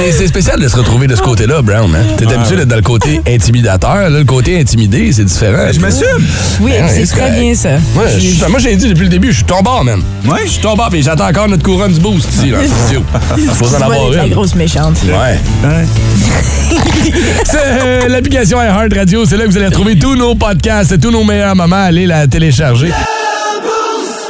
Speaker 2: C'est c'est spécial de se retrouver de ce côté-là, Brown. Hein? T'es habitué d'être dans le côté intimidateur. Là, le côté intimidé, c'est différent.
Speaker 3: Je m'assume.
Speaker 4: Oui,
Speaker 2: Ben,
Speaker 4: c'est très
Speaker 2: correct.
Speaker 4: bien ça.
Speaker 2: Ouais, je moi, j'ai dit depuis le début, je suis ton bord, man.
Speaker 3: Ouais.
Speaker 2: Je suis ton bord, puis j'attends encore notre couronne du boost ici, studio. Faut en avoir
Speaker 4: être la
Speaker 2: une.
Speaker 4: grosse méchante.
Speaker 2: Ouais. C'est euh, l'application iHeart Radio. C'est là que vous allez retrouver tous nos podcasts, tous nos meilleurs moments. Allez la télécharger.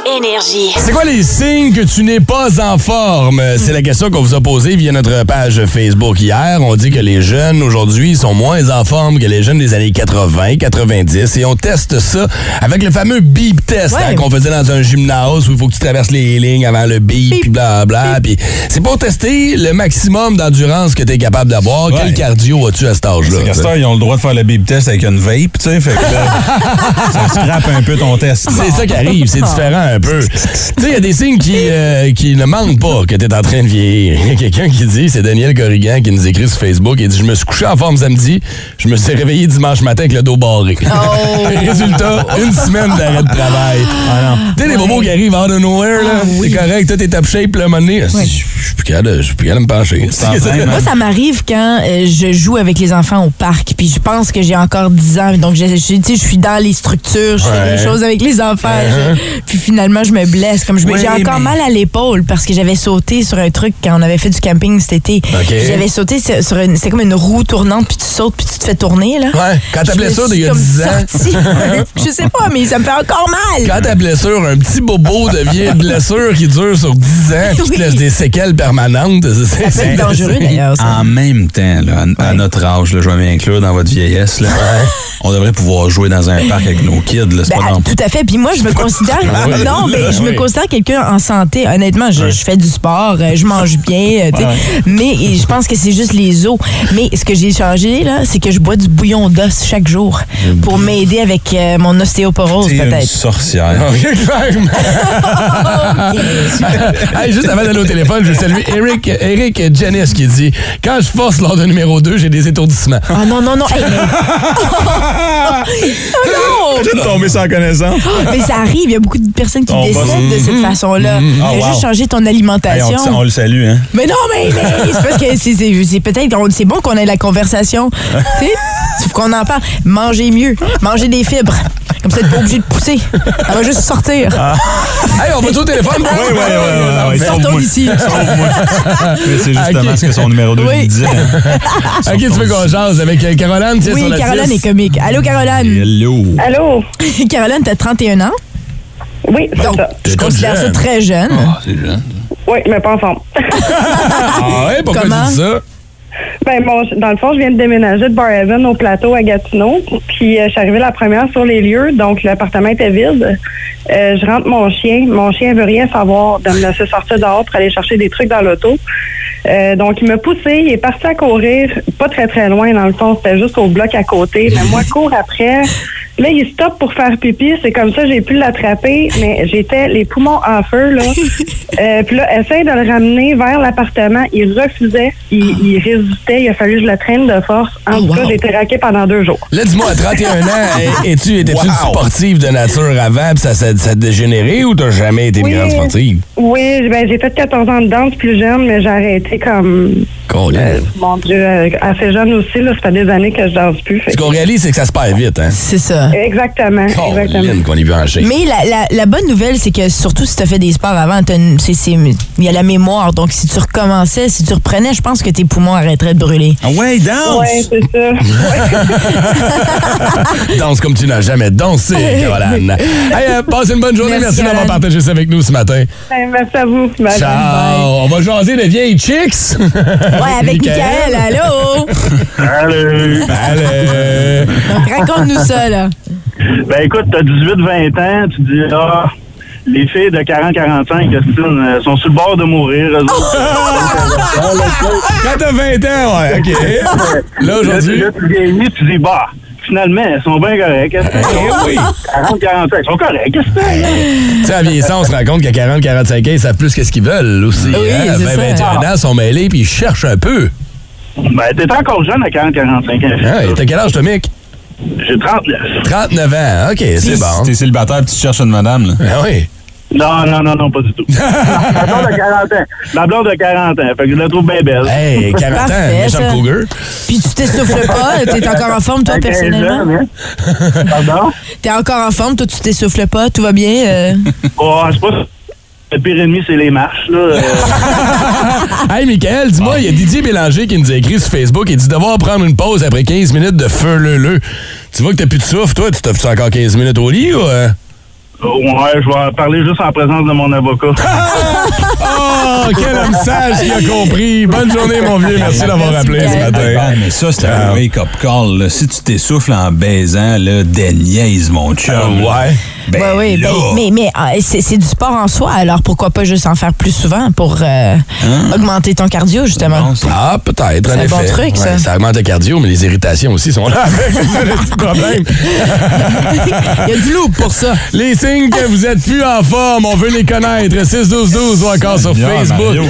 Speaker 6: Énergie.
Speaker 2: C'est quoi les signes que tu n'es pas en forme? C'est la question qu'on vous a posée via notre page Facebook hier. On dit que les jeunes aujourd'hui sont moins en forme que les jeunes des années 80, 90. Et on teste ça avec le fameux beep test
Speaker 4: Ouais.
Speaker 2: hein, qu'on faisait dans un gymnase où il faut que tu traverses les lignes avant le beep,
Speaker 4: Beep.
Speaker 2: puis blablabla. Puis c'est pour tester le maximum d'endurance que tu es capable d'avoir.
Speaker 3: Ouais.
Speaker 2: Quel cardio as-tu à cet âge-là?
Speaker 3: Les castors, ils ont le droit de faire le beep test avec une vape, tu sais, fait que là, ça scrape un peu ton test.
Speaker 2: C'est ça qui arrive, c'est différent un peu. tu sais, il y a des signes qui, euh, qui ne mentent pas que tu es en train de vieillir. Il y a quelqu'un qui dit, c'est Daniel Corrigan qui nous écrit sur Facebook, il dit Je me suis couché en forme samedi, je me suis réveillé dimanche matin avec le dos barré. Résultat, une semaine d'arrêt de travail. Tu sais, les bobos qui arrivent out of nowhere, là,
Speaker 4: Ah oui.
Speaker 2: c'est correct, toi, t'es top shape, là, à un moment donné, je je suis plus capable de me pencher.
Speaker 4: Moi, ça m'arrive quand euh, je joue avec les enfants au parc, puis je pense que j'ai encore 10 ans, donc je, je, tu sais, je suis dans les structures, je fais
Speaker 2: Ouais.
Speaker 4: des choses avec les enfants, je- puis finalement, je me blesse. Comme je me-
Speaker 3: Oui,
Speaker 4: j'ai encore
Speaker 3: mais-
Speaker 4: mal à l'épaule parce que j'avais sauté sur un truc quand on avait fait du camping cet été. J'avais sauté sur sur une, c'était comme une roue tournante, puis tu sautes, puis tu te fais tourner là.
Speaker 2: Ouais, quand ta blessure d'il y a
Speaker 4: comme
Speaker 2: 10 ans.
Speaker 4: je sais pas, mais ça me fait encore mal.
Speaker 2: Quand ta blessure, un petit bobo devient une blessure qui dure sur 10 ans, puis qui te laisse des séquelles permanentes. c'est-
Speaker 4: Ça peut être dangereux d'ailleurs.
Speaker 3: En même temps, là, à, à notre âge, là, je vais m'inclure dans votre vieillesse, là, on devrait pouvoir jouer dans un parc avec nos kids. là,
Speaker 4: Ben,
Speaker 3: pas
Speaker 4: tout à fait. Puis moi, je me considère.
Speaker 2: oui.
Speaker 4: Non, mais je me
Speaker 2: Oui.
Speaker 4: considère quelqu'un en santé. Honnêtement, je, je fais du sport, euh, je mange bien, euh, mais je pense que c'est juste les os. Mais ce que j'ai changé, là, c'est que je bois du bouillon d'os chaque jour pour m'aider avec euh, mon ostéoporose, peut-être.
Speaker 3: sorcière.
Speaker 2: Ok, clairement. Hey, juste avant d'aller au téléphone, je salue Eric, Eric Janice qui dit Quand je force lors de numéro 2, j'ai des étourdissements.
Speaker 4: Ah non, non, non. Hey, mais... oh, non!
Speaker 3: J'ai tombé sans connaissance.
Speaker 4: Mais ça arrive, il y a beaucoup de personnes qui
Speaker 3: On
Speaker 4: décèdent
Speaker 3: va-
Speaker 4: de cette façon-là.
Speaker 3: Oh,
Speaker 4: Il faut
Speaker 3: wow.
Speaker 4: juste changer ton
Speaker 3: Hey,
Speaker 4: alimentation.
Speaker 3: on, on le salue, hein?
Speaker 4: Mais non, mais, mais c'est parce que c'est, c'est- c'est peut-être qu'on- c'est bon qu'on ait la conversation. tu sais, il faut qu'on en parle. Manger mieux, manger des fibres. Comme ça, t'es pas obligé de pousser. Ça va juste sortir.
Speaker 2: Hey, on va au téléphone?
Speaker 3: Oui, oui, oui, oui. oui.
Speaker 4: Sortons d'ici.
Speaker 3: C'est justement
Speaker 2: Ok.
Speaker 3: ce que son numéro 2
Speaker 4: Oui.
Speaker 3: disait.
Speaker 2: Ok, tu veux qu'on jase avec euh, Caroline? sur
Speaker 4: Oui,
Speaker 2: la
Speaker 4: Caroline
Speaker 2: 10.
Speaker 4: est comique. Allô, Caroline?
Speaker 3: Hello.
Speaker 6: Allô?
Speaker 4: Caroline, t'as 31 ans?
Speaker 6: Oui, c'est ça.
Speaker 4: je considère ça très jeune.
Speaker 3: Ah, c'est jeune.
Speaker 6: Oui, mais pas en forme.
Speaker 2: Ah ouais, pourquoi
Speaker 4: Comment?
Speaker 2: tu dis ça?
Speaker 6: Ben, bon, dans le fond, je viens de déménager de Barhaven au plateau à Gatineau. Puis, euh, je suis arrivée la première sur les lieux, donc l'appartement était vide. Euh, je rentre mon chien. Mon chien veut rien savoir de me laisser sortir dehors pour aller chercher des trucs dans l'auto. Euh, donc, il m'a poussé, il est parti à courir, pas très très loin dans le fond, c'était juste au bloc à côté. Mais moi, cours après. Là, il stoppe pour faire pipi. C'est comme ça, j'ai pu l'attraper, mais j'étais les poumons en feu, là. Euh, puis là, essaye de le ramener vers l'appartement. Il refusait. Il, il résistait. Il a fallu que je le traîne de force. En
Speaker 4: Oh,
Speaker 6: tout cas,
Speaker 4: wow.
Speaker 6: j'ai été raquée pendant deux jours.
Speaker 2: Là, dis-moi, à 31 ans, es- es-tu, étais-tu
Speaker 3: Wow.
Speaker 2: sportive de nature avant, puis ça s'est ça a dégénéré ou t'as jamais été une
Speaker 6: Oui.
Speaker 2: grande sportive?
Speaker 6: Oui, ben, j'ai fait 14 ans de danse plus jeune, mais j'ai arrêté comme,
Speaker 2: Colin.
Speaker 6: euh, mon Dieu, euh, assez jeune aussi. Là, ça fait des années que je danse plus. Fait
Speaker 2: Ce qu'on réalise, c'est que ça se perd vite, hein?
Speaker 4: C'est ça.
Speaker 6: Exactement.
Speaker 2: qu'on est branché.
Speaker 4: Mais la, la, la bonne nouvelle, c'est que surtout si tu as fait des sports avant, c'est- c'est- il y a la mémoire. Donc, si tu recommençais, si tu reprenais, je pense que tes poumons arrêteraient de brûler.
Speaker 3: Ah ouais, danse!
Speaker 6: Oui, c'est ça.
Speaker 2: Danse comme tu n'as jamais dansé, Caroline. hey, euh, passe une bonne journée. Merci,
Speaker 4: Merci,
Speaker 2: d'avoir partagé ça avec nous ce matin.
Speaker 6: Ben, Merci à vous. Bye.
Speaker 2: Ciao. On va jaser de vieilles chicks.
Speaker 4: Ouais, avec Michael, allô?
Speaker 8: Allô?
Speaker 4: Donc, raconte-nous ça, là.
Speaker 8: Ben écoute, t'as 18-20 ans, tu dis ah, les filles de 40-45, Christine, euh, sont sur le bord de mourir. eux autres.
Speaker 2: Quand t'as 20 ans, ouais, OK. Là, aujourd'hui?
Speaker 8: là, tu vieillis, tu dis bah, finalement, elles sont bien correctes.
Speaker 2: Eh oui.
Speaker 8: 40-45, elles sont correctes. Qu'est-ce que c'est?
Speaker 2: Tu sais, à vieillissant, on se rend compte qu'à 40-45 ans, ils savent plus qu'est-ce qu'ils veulent aussi.
Speaker 4: Oui,
Speaker 2: hein?
Speaker 4: c'est ça.
Speaker 2: 20-21 ans, ils sont mêlés puis ils cherchent un peu.
Speaker 8: Ben, t'es encore jeune à 40-45 ans.
Speaker 2: Ah, et t'as quel âge, toi, Mick?
Speaker 8: J'ai 39.
Speaker 2: 39 ans. OK, c'est bon.
Speaker 3: T'es célibataire puis tu cherches une madame, là.
Speaker 2: Ah oui.
Speaker 8: Non, non, non, non, pas du tout. Ma blonde de 40 ans. Ma blonde de 40 ans. Fait que je la trouve bien belle.
Speaker 2: Hey, 40 ans, méchant cougar.
Speaker 4: Puis tu t'essouffles pas, t'es encore en forme, toi,
Speaker 8: À 15
Speaker 4: personnellement?
Speaker 8: ans, hein? Pardon?
Speaker 4: T'es encore en forme, toi, tu t'essouffles pas, tout va bien? euh?
Speaker 8: Oh, c'est pas... Le pire ennemi, c'est les marches, là. Euh,
Speaker 2: Hey, Michael, dis-moi, il y a Didier Bélanger qui nous a écrit sur Facebook. Il dit devoir prendre une pause après 15 minutes de feu leu Tu vois que t'as plus de souffle, toi? Tu t'offres encore 15 minutes au lit ou. euh?
Speaker 8: Ouais, je vais en parler juste en présence de mon avocat.
Speaker 2: Oh, quel homme sage qui a compris. Bonne journée, mon vieux. Merci d'avoir appelé ce matin.
Speaker 3: Ah, mais ça, c'est un
Speaker 2: Ah.
Speaker 3: wake-up call. là. Si tu t'essouffles en baisant, là, des niaises, mon chum.
Speaker 2: Ah, ouais.
Speaker 3: Ben,
Speaker 4: Ouais, oui,
Speaker 3: là.
Speaker 4: ben, mais, mais ah, c'est c'est du sport en soi, alors pourquoi pas juste en faire plus souvent pour euh, augmenter ton cardio, justement?
Speaker 2: Ah, peut-être, en
Speaker 4: C'est un
Speaker 2: effet.
Speaker 4: bon truc, ça.
Speaker 2: Ouais, ça augmente le cardio, mais les irritations aussi sont là avec. C'est le problème.
Speaker 4: Il y a du loup pour ça.
Speaker 2: Les signes que vous êtes plus en forme, on veut les connaître. 6-12-12 ou encore sur
Speaker 3: Bien,
Speaker 2: Facebook.
Speaker 3: Mario.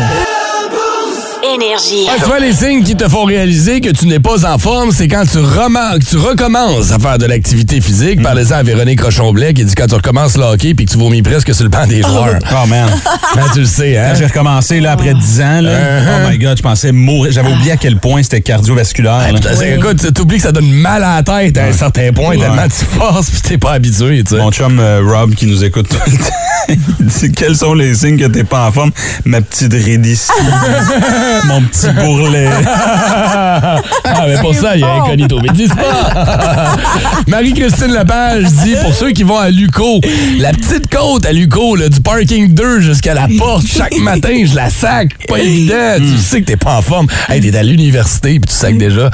Speaker 5: Énergie.
Speaker 2: Ah, tu vois, les signes qui te font réaliser que tu n'es pas en forme, c'est quand tu, que tu recommences à faire de l'activité physique.
Speaker 3: Mm.
Speaker 2: Parlez-en à Véronique Rochon-Blais qui dit quand tu recommences le hockey puis que tu vomis presque sur le banc des joueurs.
Speaker 3: Oh man.
Speaker 2: Ah, tu le sais, hein?
Speaker 3: Quand j'ai recommencé là, après 10 ans, là,
Speaker 2: Uh-huh.
Speaker 3: oh my god, je pensais mourir. J'avais oublié à quel point c'était cardiovasculaire. là.
Speaker 2: Putain, c'est- Écoute, t'oublies que ça donne mal à la tête à un certain point, tellement tu forces puis t'es pas habitué.
Speaker 3: Mon chum euh, Rob qui nous écoute tout le temps, il dit quels sont les signes que t'es pas en forme? Ma petite ici, mon petit bourrelet.
Speaker 2: Ah, mais pour ça, il y a un incognito. Mais dis pas! Marie-Christine Lepage dit pour ceux qui vont à Luco, la petite côte à Luco, là, du parking 2 jusqu'à la porte, chaque matin, je la sac. Pas évident. Tu sais que t'es pas en forme. Hey, t'es à l'université puis tu sacs déjà.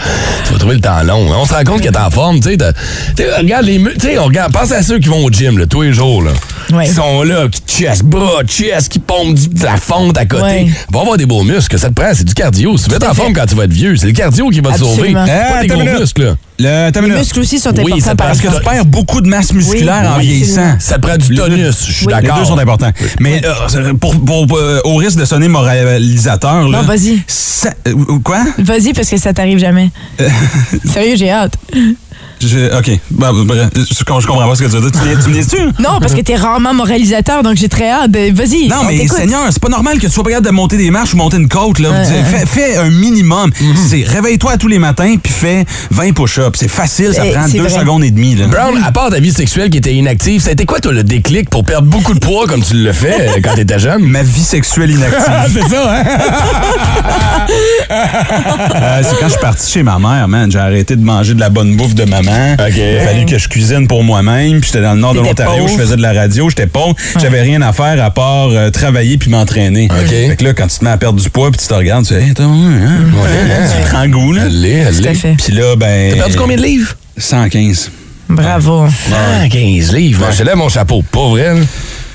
Speaker 2: Tu vas trouver le temps long. On se rend compte que t'es en forme. Tu sais, regarde les tu sais, on regarde. Pense à ceux qui vont au gym là, tous les jours. Là.
Speaker 4: Ouais.
Speaker 2: Qui sont là, qui chest, bras, chest, qui pompent de la fonte à côté.
Speaker 4: Ouais.
Speaker 2: Va avoir des beaux muscles. Ça te prend, c'est du cardio. Si tu veux être en forme quand tu vas être vieux, c'est le cardio qui va te sauver.
Speaker 4: Absolument.
Speaker 2: Pas
Speaker 3: Eh,
Speaker 2: tes gros muscles. là.
Speaker 3: Le,
Speaker 4: Les
Speaker 3: minute.
Speaker 4: muscles aussi sont
Speaker 2: Oui,
Speaker 4: importants
Speaker 3: Parce que tu perds beaucoup de masse musculaire
Speaker 4: Oui,
Speaker 3: en
Speaker 4: oui,
Speaker 3: vieillissant.
Speaker 2: Ça te prend du
Speaker 3: Les
Speaker 2: tonus, je suis
Speaker 3: Les
Speaker 2: d'accord.
Speaker 3: deux sont importants. Mais euh, pour, pour- euh, au risque de sonner moralisateur, là,
Speaker 4: Non, vas-y.
Speaker 3: euh, quoi?
Speaker 4: Vas-y, parce que ça t'arrive jamais. Sérieux, j'ai hâte.
Speaker 3: Je- OK. Bah, bref, je, je comprends pas ce que tu veux dire. Tu tu me dis-tu?
Speaker 4: Non, parce que t'es rarement moralisateur, donc j'ai très hâte. de- Vas-y.
Speaker 3: Non,
Speaker 4: on
Speaker 3: mais. Seigneur, c'est pas normal que tu sois pas capable de monter des marches ou monter une côte. Là. Fais, fais un minimum. C'est réveille-toi tous les matins puis fais 20 push-ups. C'est facile, ça
Speaker 4: Eh,
Speaker 3: prend deux
Speaker 4: vrai.
Speaker 3: secondes et demie. Là.
Speaker 2: Brown, à part ta vie sexuelle qui était inactive, ça a été quoi, toi, le déclic pour perdre beaucoup de poids comme tu le fais euh, quand t'étais jeune?
Speaker 3: Ma vie sexuelle inactive.
Speaker 2: c'est ça, hein?
Speaker 3: Euh, c'est quand je suis parti chez ma mère, man. J'ai arrêté de manger de la bonne bouffe de maman. Il a fallu que je cuisine pour moi-même. Puis j'étais dans le nord de l'Ontario,
Speaker 4: pauvre.
Speaker 3: je faisais de la radio, j'étais pauvre. J'avais rien à faire à part euh, travailler puis m'entraîner.
Speaker 2: OK.
Speaker 3: Fait que là, quand tu te mets à perdre du poids puis tu te regardes, tu fais, hey, attends, hein, tu prends goût, là.
Speaker 2: Allez, allez.
Speaker 4: fait.
Speaker 3: Puis là, ben.
Speaker 2: T'as perdu combien de livres?
Speaker 3: 115.
Speaker 4: Bravo.
Speaker 2: Ah, 15 livres. Je te lève mon chapeau. Pas vrai, là?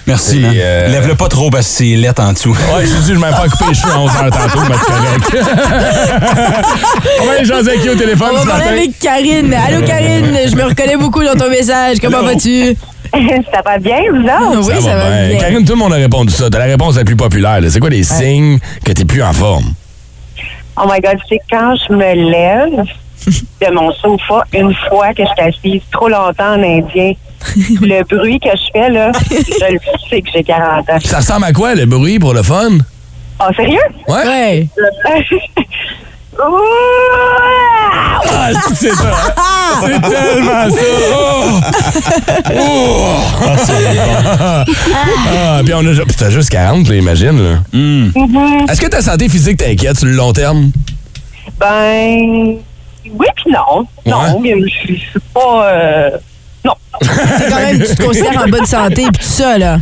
Speaker 3: Merci, man.
Speaker 2: euh,
Speaker 3: Lève-le pas trop parce que c'est lettre en dessous.
Speaker 2: Ouais, je dis, je vais me faire couper les cheveux à 11h tantôt, mais c'est correct. On va aller jaser avec qui au téléphone
Speaker 4: On va parler avec Karine. Allô, Karine. Je me reconnais beaucoup dans ton message. Comment vas-tu?
Speaker 6: ça va bien, vous autres?
Speaker 4: Oui, ça, va bien.
Speaker 2: Karine, tout le monde a répondu ça. T'as la réponse la plus populaire. C'est quoi les signes que t'es plus en forme?
Speaker 6: Oh my God, c'est quand je me lève de mon sofa une fois que je suis assise trop longtemps en indien. Le bruit que je fais, là, je le sais que j'ai 40 ans.
Speaker 2: Ça ressemble à quoi, le bruit, pour le fun?
Speaker 6: Oh, sérieux?
Speaker 2: Ouais?
Speaker 4: Ouais.
Speaker 2: Ah, c'est- ça. hein? C'est tellement ça. Oh! Oh! Ah, puis on a ju- puis t'as juste 40, là, imagine. Là.
Speaker 6: Mhm.
Speaker 2: Est-ce que ta santé physique t'inquiète sur le long terme?
Speaker 6: Ben, oui puis non. Non, mais je suis je suis pas... euh, non.
Speaker 4: C'est quand même, tu te considères en bonne santé et tout ça, là.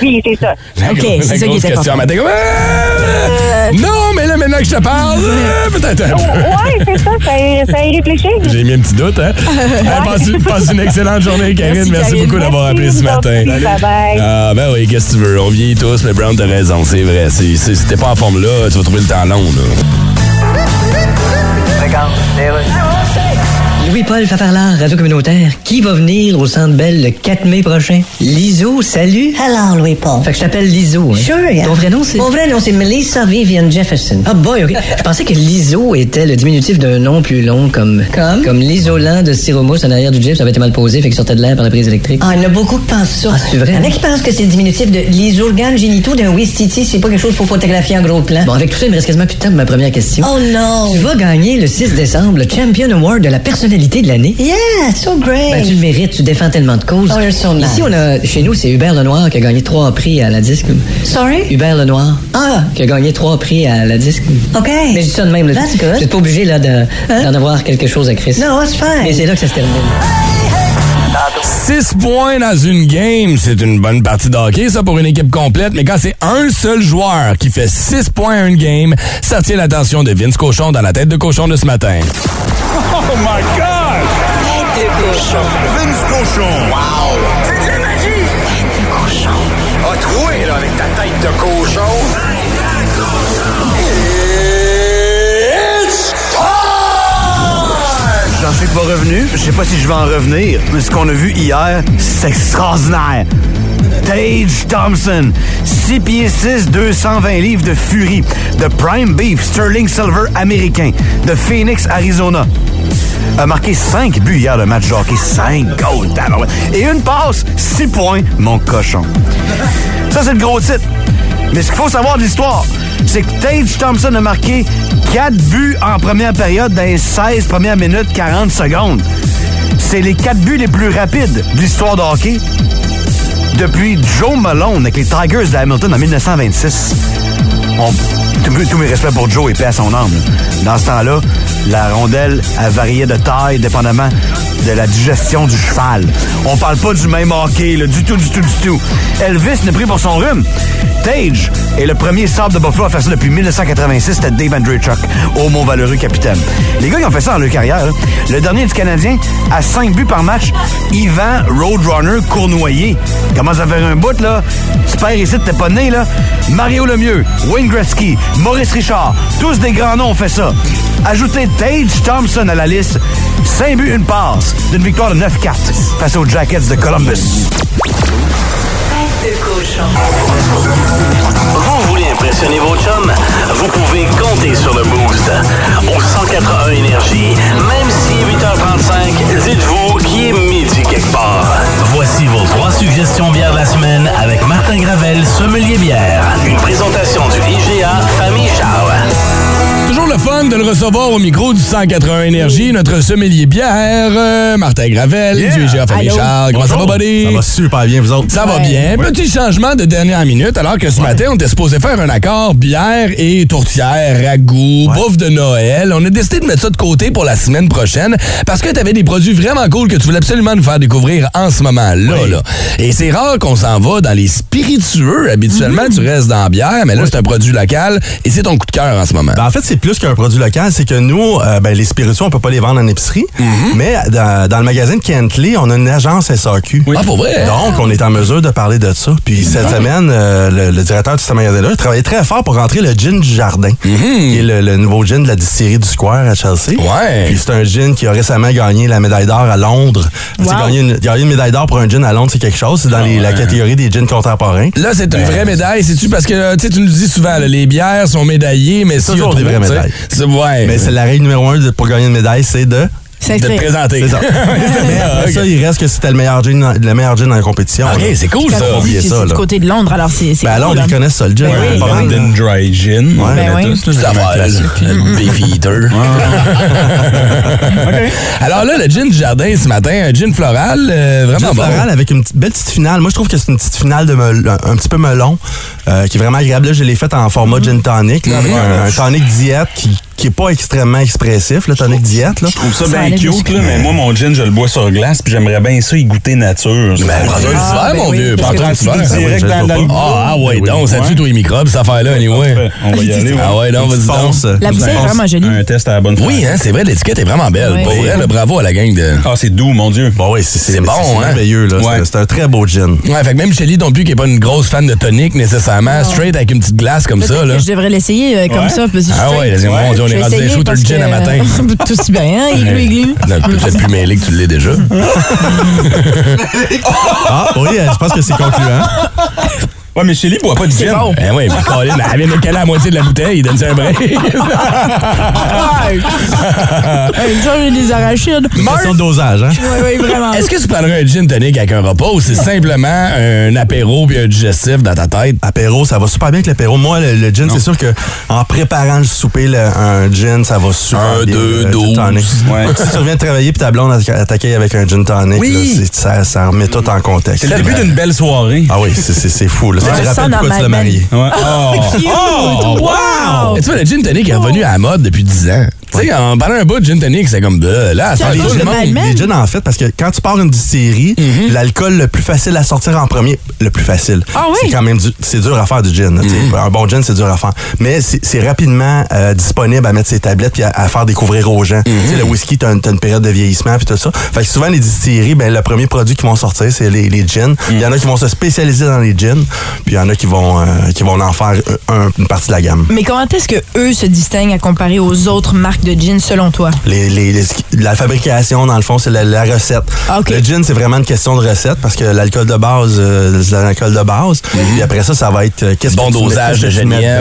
Speaker 6: Oui, c'est ça.
Speaker 2: La
Speaker 4: OK, c'est ça qui est
Speaker 2: question.
Speaker 4: important.
Speaker 2: matin, Ah! Non, mais là, maintenant que je te parle, euh, peut-être un peu.
Speaker 6: Ouais, c'est ça, ça, y réfléchir.
Speaker 2: J'ai mis un petit doute, hein? Passe, passe une excellente journée, Karine. Merci,
Speaker 4: Merci, Karine.
Speaker 2: beaucoup d'avoir appelé ce matin.
Speaker 6: merci, bye-bye.
Speaker 2: Ah, ben oui, qu'est-ce que tu veux? On vieillit tous, mais Brown, t'as raison, c'est vrai. Si t'es pas en forme là, tu vas trouver le temps long, là.
Speaker 9: Louis-Paul Fafarlard, Radio Communautaire. Qui va venir au Centre Bell le 4 mai prochain? Liso, salut.
Speaker 10: Hello, Louis-Paul.
Speaker 9: Fait que je t'appelle Liso. Hein?
Speaker 10: Sure, yeah.
Speaker 9: Ton vrai nom, c'est...
Speaker 10: Mon vrai nom, c'est Melissa Vivian Jefferson.
Speaker 9: Ah boy, OK. Je pensais que l'ISO était le diminutif d'un nom plus long comme...
Speaker 10: Comme?
Speaker 9: Comme l'isolant de styromousse en arrière du Jeep. Ça avait été mal posé, fait qu'il sortait de l'air par la prise électrique.
Speaker 10: Ah, il y en a beaucoup qui pensent ça.
Speaker 9: Ah, c'est vrai?
Speaker 10: Il y en a qui pensent que c'est le diminutif de les organes génitaux d'un Wistiti. C'est pas quelque chose qu'il faut photographier en gros plan.
Speaker 9: Bon, avec tout ça, il me reste quasiment plus de temps pour ma première question.
Speaker 10: Oh non!
Speaker 9: Tu vas gagner le 6 décembre le Champion Award de la personnalité de l'année.
Speaker 10: Yeah, so great!
Speaker 9: Ben, tu le mérites, tu défends tellement de causes.
Speaker 10: Oh, you're so nice.
Speaker 9: Ici, on a, chez nous, c'est Hubert Lenoir qui a gagné trois prix à la disque.
Speaker 10: Sorry?
Speaker 9: Hubert Lenoir.
Speaker 10: Ah,
Speaker 9: Qui a gagné trois prix à la disque.
Speaker 10: OK.
Speaker 9: Mais je dis ça de même. Là.
Speaker 10: That's good.
Speaker 9: Êtes pas obligé là, de- d'en avoir quelque chose à Chris.
Speaker 10: No, that's fine.
Speaker 9: Mais c'est là que ça se termine.
Speaker 2: 6 points dans une game, c'est une bonne partie de hockey, ça, pour une équipe complète. Mais quand c'est un seul joueur qui fait 6 points à une game, ça tient l'attention de Vince Cochon dans la tête de cochon de ce matin.
Speaker 1: Oh my God! Tête de cochon. Vince cochon. Wow! C'est de la magie! Tête de cochon. A troué, là, avec ta tête de cochon. Tête de cochon. It's time!
Speaker 11: J'en suis pas revenu. Je sais pas si je vais en revenir. Mais ce qu'on a vu hier, c'est extraordinaire. Tage Thompson, 6 pieds 6, 220 livres de furie, de prime beef sterling silver américain, de Phoenix, Arizona. A marqué 5 buts hier de match de hockey, 5 goals. Et une passe, 6 points, mon cochon. Ça, c'est le gros titre. Mais ce qu'il faut savoir de l'histoire, c'est que Tage Thompson a marqué 4 buts en première période dans les 16 premières minutes, 40 secondes. C'est les 4 buts les plus rapides de l'histoire de hockey depuis Joe Malone avec les Tigers de Hamilton en 1926. On- tous, mes respects pour Joe et paix à son âme. Dans ce temps-là, la rondelle a varié de taille dépendamment de la digestion du cheval. On parle pas du même hockey, là, du tout, du tout, du tout. Elvis n'est pris pour son rhume. Tage est le premier sable de Buffalo à faire ça depuis 1986. C'était Dave Andreychuk, au mon valeureux capitaine. Les gars, ils ont fait ça dans leur carrière. là. Le dernier du Canadien, à 5 buts par match, Yvan Roadrunner Cournoyer. Commence à faire un bout, là? Tu perds ici, t'es pas né, là. Mario Lemieux, Wayne Gretzky, Maurice Richard, tous des grands noms ont fait ça. Ajoutez Tage Thompson à la liste. 5 buts, une passe, d'une victoire de 9-4 face aux Jackets de Columbus.
Speaker 12: Vous voulez impressionner vos chums? Vous pouvez compter sur le Boost. Au 181 Énergie, même si 8h35, dites-vous qu'il est. Voici vos trois suggestions bières de la semaine avec Martin Gravel, sommelier bière. Une présentation du IGA Famille Charles.
Speaker 2: Toujours le fun de le recevoir au micro du 181 Énergie, notre sommelier bière, euh, Martin Gravel,
Speaker 13: Yeah.
Speaker 2: du
Speaker 13: Allô?
Speaker 2: Charles. Comment ça va, buddy?
Speaker 13: Ça va super bien, vous autres?
Speaker 2: Ça va bien. Petit changement de dernière minute, alors que ce matin, on était supposé faire un accord bière et tourtière, ragoût, bouffe de Noël. On a décidé de mettre ça de côté pour la semaine prochaine parce que tu avais des produits vraiment cool que tu voulais absolument nous faire découvrir en ce moment-là. là. Et c'est rare qu'on s'en va dans les spiritueux. Habituellement,
Speaker 13: Mm-hmm.
Speaker 2: tu restes dans la bière, mais là, c'est un produit local et c'est ton coup de cœur en ce moment.
Speaker 13: Ben, en fait, c'est plus qu'un produit local. C'est que nous, euh, ben, les spiritueux, on peut pas les vendre en épicerie. Mais dans, dans le magasin de Kentley, on a une agence SAQ.
Speaker 2: Ah, pour vrai?
Speaker 13: Donc, on est en mesure de parler de ça. Puis cette semaine, euh, le, le directeur de ce magasin-là il travaillait très fort pour rentrer le gin du jardin, qui est le, le nouveau gin de la distillerie du Square à Chelsea.
Speaker 2: Ouais.
Speaker 13: Puis c'est un gin qui a récemment gagné la médaille d'or à Londres.
Speaker 2: Wow.
Speaker 13: Gagner une, gagner une médaille d'or pour un gin à Londres, c'est quelque chose. C'est dans les- la catégorie des gins contemporains.
Speaker 2: Là, c'est une vraie médaille. C'est-tu? Parce que tu nous dis souvent, là, les bières sont médaillées, mais
Speaker 13: C'est
Speaker 2: si
Speaker 13: toujours des vraies médailles.
Speaker 2: Ouais.
Speaker 13: Mais c'est la règle numéro un de- pour gagner une médaille, c'est de...
Speaker 2: De te présenter.
Speaker 13: C'est ça. Mais après ça, il reste que c'était le meilleur gin, dans- le meilleur gin dans la compétition.
Speaker 2: Ok, c'est cool, ça.
Speaker 4: c'est du côté de Londres, alors c'est
Speaker 13: Ben alors,
Speaker 4: cool,
Speaker 13: on
Speaker 4: hein.
Speaker 13: les connaît ça, le gin.
Speaker 4: Ben oui.
Speaker 3: London Dry Gin.
Speaker 13: Ouais,
Speaker 4: Ben oui.
Speaker 3: tous, là,
Speaker 2: Ça
Speaker 3: c'est
Speaker 2: va, le Beefeater. Alors là, le gin du jardin ce matin, un gin floral, euh, vraiment
Speaker 13: Gin
Speaker 2: bon.
Speaker 13: floral avec une belle petite finale. Moi, je trouve que c'est une petite finale de un, un petit peu melon, euh, qui est vraiment agréable. Là, je l'ai faite en format gin tonic, là, avec un, un tonic diète qui, qui est pas extrêmement expressif, le tonic diète. Là.
Speaker 3: Je trouve ça
Speaker 4: Ça
Speaker 3: bien cute, là, mais moi, mon gin, je le bois sur glace, puis j'aimerais bien ça y goûter nature.
Speaker 2: Ben, prends-toi un
Speaker 4: Ah,
Speaker 2: verre,
Speaker 4: ben
Speaker 2: mon
Speaker 4: oui,
Speaker 2: vieux.
Speaker 4: que
Speaker 2: un
Speaker 13: direct dans-
Speaker 2: Ah, ah ouais,
Speaker 13: Oui,
Speaker 2: donc, ça tue tous les microbes, cette affaire-là, anyway.
Speaker 3: On va y aller.
Speaker 2: Ah ouais, non, vas-y donc.
Speaker 4: La bouteille est vraiment jolie.
Speaker 3: Un test à la bonne
Speaker 2: Oui, hein, c'est vrai, l'étiquette est vraiment belle. Pour vrai, bravo à la gang de...
Speaker 3: Ah, c'est doux, mon Dieu.
Speaker 13: Bon, oui, c'est
Speaker 2: bon, hein?
Speaker 13: merveilleux. là. C'est- un très beau gin.
Speaker 2: Ouais, fait que même Shelly non plus, qui est pas une grosse fan de tonic nécessairement, straight avec une petite glace comme ça, là.
Speaker 4: je devrais l'essayer euh, comme ça. parce que
Speaker 2: Ah
Speaker 4: je-
Speaker 2: ouais, vas-y, mon Dieu, on est rendu des shooters de gin à matin.
Speaker 4: Tout si bien, hein? Iglu, iglu.
Speaker 2: Non, tu peut-être plus mêlé que tu l'es déjà.
Speaker 13: Ah, oui, euh, je pense que c'est concluant.
Speaker 3: Ouais, mais Shelly boit pas de
Speaker 4: C'est
Speaker 3: gin.
Speaker 4: bon.
Speaker 2: Eh oui, mais Colin, elle vient de caler la moitié de la bouteille, donne ça un break.
Speaker 4: Hey, ça, j'ai des arachides.
Speaker 13: Une question de dosage, hein?
Speaker 4: Oui, oui, vraiment.
Speaker 2: Est-ce que tu prendrais un gin tonic avec un repas ou c'est simplement un apéro puis un digestif dans ta tête?
Speaker 13: Apéro, ça va super bien avec l'apéro. Moi, le, le gin, c'est sûr que en préparant le souper, le- un gin, ça va super
Speaker 2: Un,
Speaker 13: bien.
Speaker 2: deux,
Speaker 13: le gin
Speaker 2: douze.
Speaker 13: tonic.
Speaker 3: Ouais.
Speaker 13: Si tu reviens de travailler puis ta blonde a- t'accueille avec un gin tonic,
Speaker 2: Oui.
Speaker 13: là, ça, ça remet tout en contexte.
Speaker 3: C'est le début d'une belle soirée.
Speaker 13: Ah oui, c'est fou. Là. Ça te rappelle pourquoi tu l'as marié?
Speaker 3: Ouais.
Speaker 4: Cute!
Speaker 3: Oh,
Speaker 4: wow!
Speaker 2: Et tu vois, le gin tonic est revenu à la mode depuis 10 ans. Tu sais, en parlant un bout de gin tonic, c'est comme de là,
Speaker 4: C'est
Speaker 2: ça
Speaker 4: à
Speaker 2: fait
Speaker 4: cause
Speaker 2: tout le
Speaker 4: de
Speaker 2: monde.
Speaker 4: Mad Men?
Speaker 13: Les gins, en fait, parce que quand tu pars une distillerie, l'alcool le plus facile à sortir en premier, le plus facile.
Speaker 4: Ah oui?
Speaker 13: C'est quand même du- c'est dur à faire du gin. là, tu sais. Un bon gin, c'est dur à faire. Mais c'est rapidement euh, disponible à mettre ses tablettes puis à, à faire découvrir aux gens. Tu sais, le whisky, t'as une, une période de vieillissement puis tout ça. Fait que souvent, les distilleries, ben, le premier produit qu'ils vont sortir, c'est les, les gins. Il y en a qui vont se spécialiser dans les gins, puis il y en a qui vont, euh, qui vont en faire un- une partie de la gamme.
Speaker 4: Mais comment est-ce que eux se distinguent à comparer aux autres marques de gin selon toi?
Speaker 13: Les, les- les- la fabrication, dans le fond, c'est la, la recette.
Speaker 4: Ah.
Speaker 13: Le gin, c'est vraiment une question de recette parce que l'alcool de base, euh, c'est l'alcool de base. Puis après ça, ça va être euh, qu'est-ce
Speaker 2: Bon
Speaker 13: que tu mets-
Speaker 2: dosage de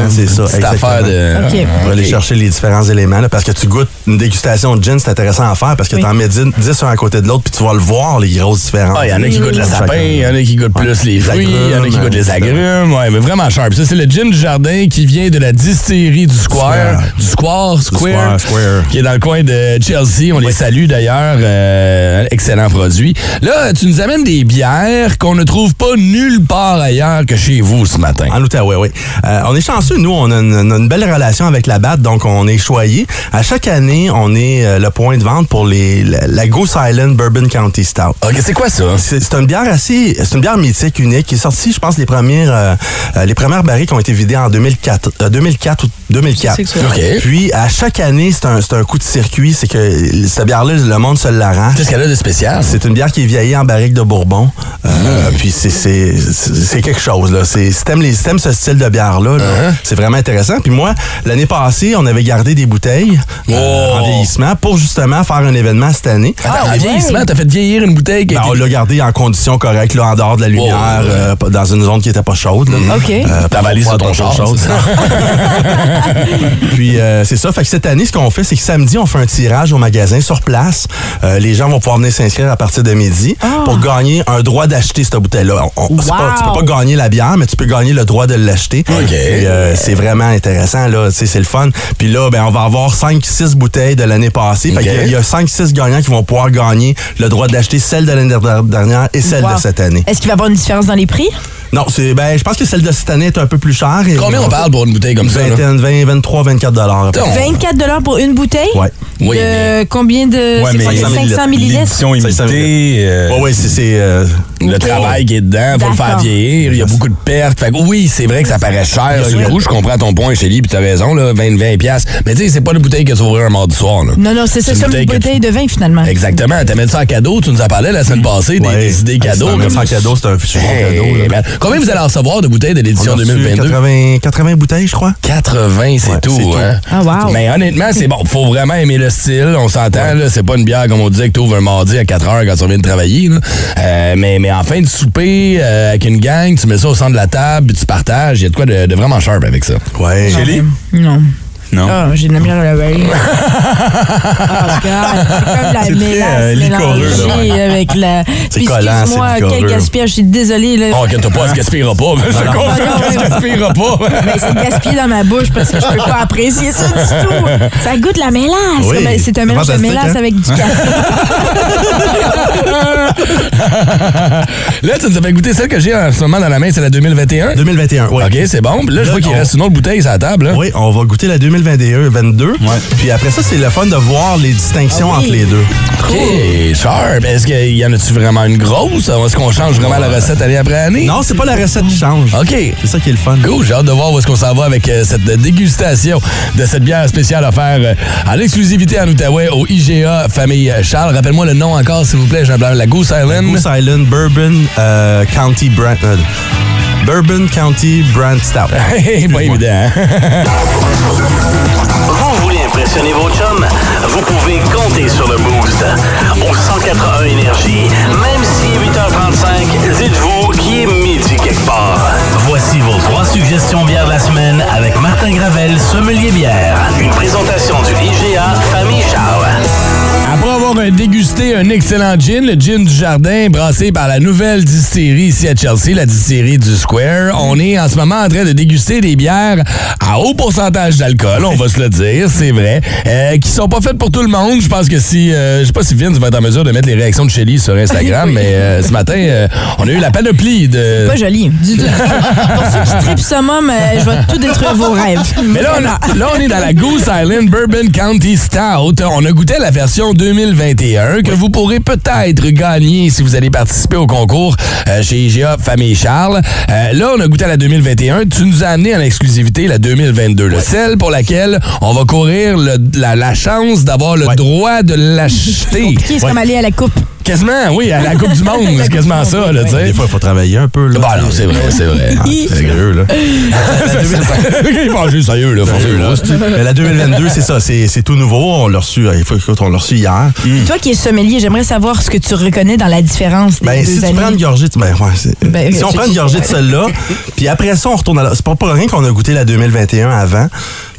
Speaker 13: C'est ça,
Speaker 2: petite affaire de-
Speaker 4: Ok.
Speaker 13: On va aller
Speaker 2: Ok.
Speaker 13: chercher les différents éléments là, parce que tu goûtes une dégustation de gin, c'est intéressant à faire parce que
Speaker 4: Oui.
Speaker 13: tu en mets 10 10 un à côté de l'autre puis tu vas le voir, les grosses différences.
Speaker 2: Ah, il y en a qui goûtent le sapin, il y en a qui goûtent plus les
Speaker 13: Les
Speaker 2: fruits, il y en a qui
Speaker 13: agrumes,
Speaker 2: goûtent les
Speaker 13: euh,
Speaker 2: agrumes. Ouais, mais vraiment sharp. Ça, c'est le gin du jardin qui vient de la distillerie du Square,
Speaker 13: Square.
Speaker 2: du Square, Square,
Speaker 13: Square, Square.
Speaker 2: qui est dans le coin de Chelsea. On les salue d'ailleurs. Euh, excellent produit. Là, tu nous amènes des bières qu'on ne trouve pas nulle part ailleurs que chez vous ce matin.
Speaker 13: En Outaouais, oui. Euh, on est chanceux, nous, on a une, belle relation avec la BAT, donc on est choyé. À chaque année, on est euh, le point de vente pour les, la, la Goose Island Bourbon County Stout.
Speaker 2: OK, c'est quoi ça?
Speaker 13: C'est une bière assez, c'est une bière mythique, unique, qui est sortie, je pense, les premières, euh, euh, les premières barriques ont été vidées en 2004, euh, 2004 ou 2004.
Speaker 4: C'est que ça.
Speaker 2: OK.
Speaker 13: Puis à chaque année, c'est un, c'est un coup de circuit, c'est que cette bière-là, le monde se l'arrache.
Speaker 2: Qu'est-ce qu'elle a de spécial?
Speaker 13: C'est une bière qui est vieillie en barrique de Bourbon. Euh, Puis c'est- quelque chose. Là. C'est- Si t'aimes les- si t'aimes ce style de bière-là, là, c'est vraiment intéressant. Puis moi, l'année passée, on avait gardé des bouteilles euh,
Speaker 2: Oh.
Speaker 13: en vieillissement pour justement faire un événement cette année.
Speaker 2: Attends,
Speaker 4: Ah,
Speaker 2: en vieillissement, t'as fait vieillir une bouteille
Speaker 13: Ben, on l'a gardé en conditions correctes, là, en dehors de la lumière,
Speaker 2: Oh,
Speaker 13: euh, dans une zone qui était pas chaude. là.
Speaker 4: OK.
Speaker 13: Euh,
Speaker 2: avalé
Speaker 13: pas
Speaker 2: sur ton
Speaker 13: trop
Speaker 2: char,
Speaker 13: chaude. Puis euh, c'est ça. Fait que cette année, ce qu'on fait, c'est que samedi, on fait un tirage au magasin sur place. Euh, les gens vont pouvoir venir s'inscrire à partir de midi pour gagner un droit d'acheter cette bouteille-là. Tu peux pas gagner la bière, mais tu peux gagner le droit de l'acheter.
Speaker 2: OK.
Speaker 13: Puis, euh, c'est vraiment intéressant, là. C'est le fun. Puis là, ben, on va avoir 5-6 bouteilles de l'année passée. Fait qu'il y a- il y a 5-6 gagnants qui vont pouvoir gagner le droit d'acheter celle de l'année dernière et celle
Speaker 4: Wow.
Speaker 13: de cette année.
Speaker 4: Est-ce qu'il va y avoir une différence dans les prix?
Speaker 13: Non, c'est ben, je pense que celle de cette année est un peu plus chère. Et
Speaker 2: Combien on parle pour une bouteille comme ça? là?
Speaker 13: 20, 20, 23, 24 dollars.
Speaker 2: Attends,
Speaker 4: 24 pour une bouteille?
Speaker 13: Ouais.
Speaker 2: Oui,
Speaker 4: De
Speaker 2: mais
Speaker 4: combien de.
Speaker 3: Ouais,
Speaker 4: c'est
Speaker 3: mais
Speaker 4: quoi,
Speaker 13: 500
Speaker 4: 500 millilitres?
Speaker 3: L'édition imitée. euh,
Speaker 13: Ouais, ouais, c'est.
Speaker 2: Le travail qui est dedans, faut le faire vieillir, il y a beaucoup de pertes. Fait que oui, c'est vrai que ça paraît cher. Le coup, je comprends ton point, Chélie, puis t'as raison, là, 20, 20 piastres. Mais tu sais, c'est pas une bouteille que tu ouvrir un mardi soir, là.
Speaker 4: Non, non, c'est ça, comme une
Speaker 2: tu-
Speaker 4: bouteille de vin finalement.
Speaker 2: Exactement. T'as mis ça en cadeau. Tu nous en parlais la semaine passée, des,
Speaker 13: Ouais.
Speaker 2: des idées cadeaux.
Speaker 13: Ah, un- c'est un cadeau, c'est un fichu
Speaker 2: Hey,
Speaker 13: cadeau.
Speaker 2: Combien vous allez en recevoir de bouteilles de
Speaker 13: on
Speaker 2: l'édition
Speaker 13: a reçu
Speaker 2: 2022?
Speaker 13: 80, 80 bouteilles, je crois.
Speaker 2: 80, c'est
Speaker 13: Ouais,
Speaker 2: tout, hein?
Speaker 4: Ah, wow.
Speaker 2: Mais honnêtement, c'est bon. Faut vraiment aimer le style. On s'entend, là. C'est pas une bière, comme on disait, que t'ouvres un mardi à 4 heures quand tu reviens de travailler, là. Euh, mais, mais en fin de souper, euh, avec une gang, tu mets ça au centre de la table, puis tu partages. Il y a de quoi de, de vraiment sharp avec ça.
Speaker 13: Ouais.
Speaker 4: Non.
Speaker 3: Non.
Speaker 4: Ah, j'ai de la misère à la veille. oh, God. C'est comme la
Speaker 3: C'est très,
Speaker 4: mélasse
Speaker 3: euh,
Speaker 4: mélangée avec la...
Speaker 13: C'est collant,
Speaker 4: excuse-moi,
Speaker 13: c'est
Speaker 4: quel
Speaker 13: licoreux.
Speaker 4: gaspillage. Je suis désolée. Là.
Speaker 2: Oh, inquiète pas, elle se gaspillera pas. Je te confirme
Speaker 4: Ah,
Speaker 2: qu'elle se
Speaker 4: ouais.
Speaker 2: gaspillera pas.
Speaker 4: Mais c'est gaspillé dans ma bouche parce que je peux pas apprécier ça du tout. Ça goûte la mélasse.
Speaker 13: Oui,
Speaker 4: Comme- C'est un mélange de mélasse
Speaker 13: hein?
Speaker 4: avec du café.
Speaker 2: Là, tu nous as fait goûter celle que j'ai en ce moment dans la main, c'est la 2021.
Speaker 13: 2021, oui.
Speaker 2: OK, c'est bon. Puis Là, je vois qu'il
Speaker 13: on-
Speaker 2: reste une autre bouteille sur la table. là.
Speaker 13: Oui, on va goûter la 2021, 22. Puis après ça, c'est le fun de voir les distinctions
Speaker 4: Ah oui.
Speaker 13: entre les deux.
Speaker 2: OK, sharp. Est-ce qu'il y en a-tu vraiment une grosse? Est-ce qu'on change vraiment la recette année après année?
Speaker 13: Non, c'est pas la recette qui change.
Speaker 2: OK.
Speaker 13: C'est ça qui est le fun.
Speaker 2: Cool, j'ai hâte de voir où est-ce qu'on s'en va avec euh, cette dégustation de cette bière spéciale offerte euh, en exclusivité en Outaouais au IGA Famille Charles. Rappelle-moi le nom encore, s'il vous plaît, Jean Blanc. La Goose Island.
Speaker 13: Goose Island Bourbon euh, County Brand. euh, Bourbon County Brand Stout.
Speaker 2: Hey, pas évident. hein?
Speaker 12: Vous voulez impressionner vos chums? Vous pouvez compter sur le Boost. Au 181 Énergie, même si 8h35, dites-vous qu'il est midi quelque part. Voici vos trois suggestions bières de la semaine avec Martin Gravel, sommelier bière. Une présentation du IGA Famille.
Speaker 2: Après avoir euh, dégusté un excellent gin, le gin du jardin brassé par la nouvelle distillerie ici à Chelsea, la distillerie du Square, on est en ce moment en train de déguster des bières à haut pourcentage d'alcool, on va se le dire, c'est vrai, euh, qui sont pas faites pour tout le monde. Je pense que si, euh, je sais pas si Vince va être en mesure de mettre les réactions de Shelly sur Instagram, mais euh, ce matin, euh, on a eu la panoplie de...
Speaker 4: Pas joli, du tout. Pour ceux qui tripent summum, je vais tout détruire vos rêves.
Speaker 2: Mais là on, a- là, on est dans la Goose Island Bourbon County Stout. On a goûté la version 2021 que vous pourrez peut-être gagner si vous allez participer au concours euh, chez IGA Famille Charles. Euh, là, on a goûté à la 2021. Tu nous as amené en exclusivité la 2022. là. Celle pour laquelle on va courir le- la, la chance d'avoir le droit de l'acheter.
Speaker 4: Qui est comme aller à la coupe?
Speaker 2: Quasiment, oui, à la Coupe du Monde. C'est quasiment ça, là, tu sais.
Speaker 13: Des fois, il faut travailler un peu. Là.
Speaker 2: Bah non, c'est vrai, c'est vrai.
Speaker 13: C'est sérieux, là.
Speaker 2: Il va juste sérieux, là.
Speaker 13: Mais la 2022, c'est ça, c'est c'est tout nouveau. On l'a reçu, euh, faut, on l'a reçu hier.
Speaker 4: Toi qui es sommelier, j'aimerais savoir ce que tu reconnais dans la différence des
Speaker 13: Ben, si tu prends une gorgée, de- ben, ouais, c'est-
Speaker 4: Ben,
Speaker 13: si on prend une gorgée de celle-là, puis après ça, on retourne à la. C'est pas pour rien qu'on a goûté la 2021 avant.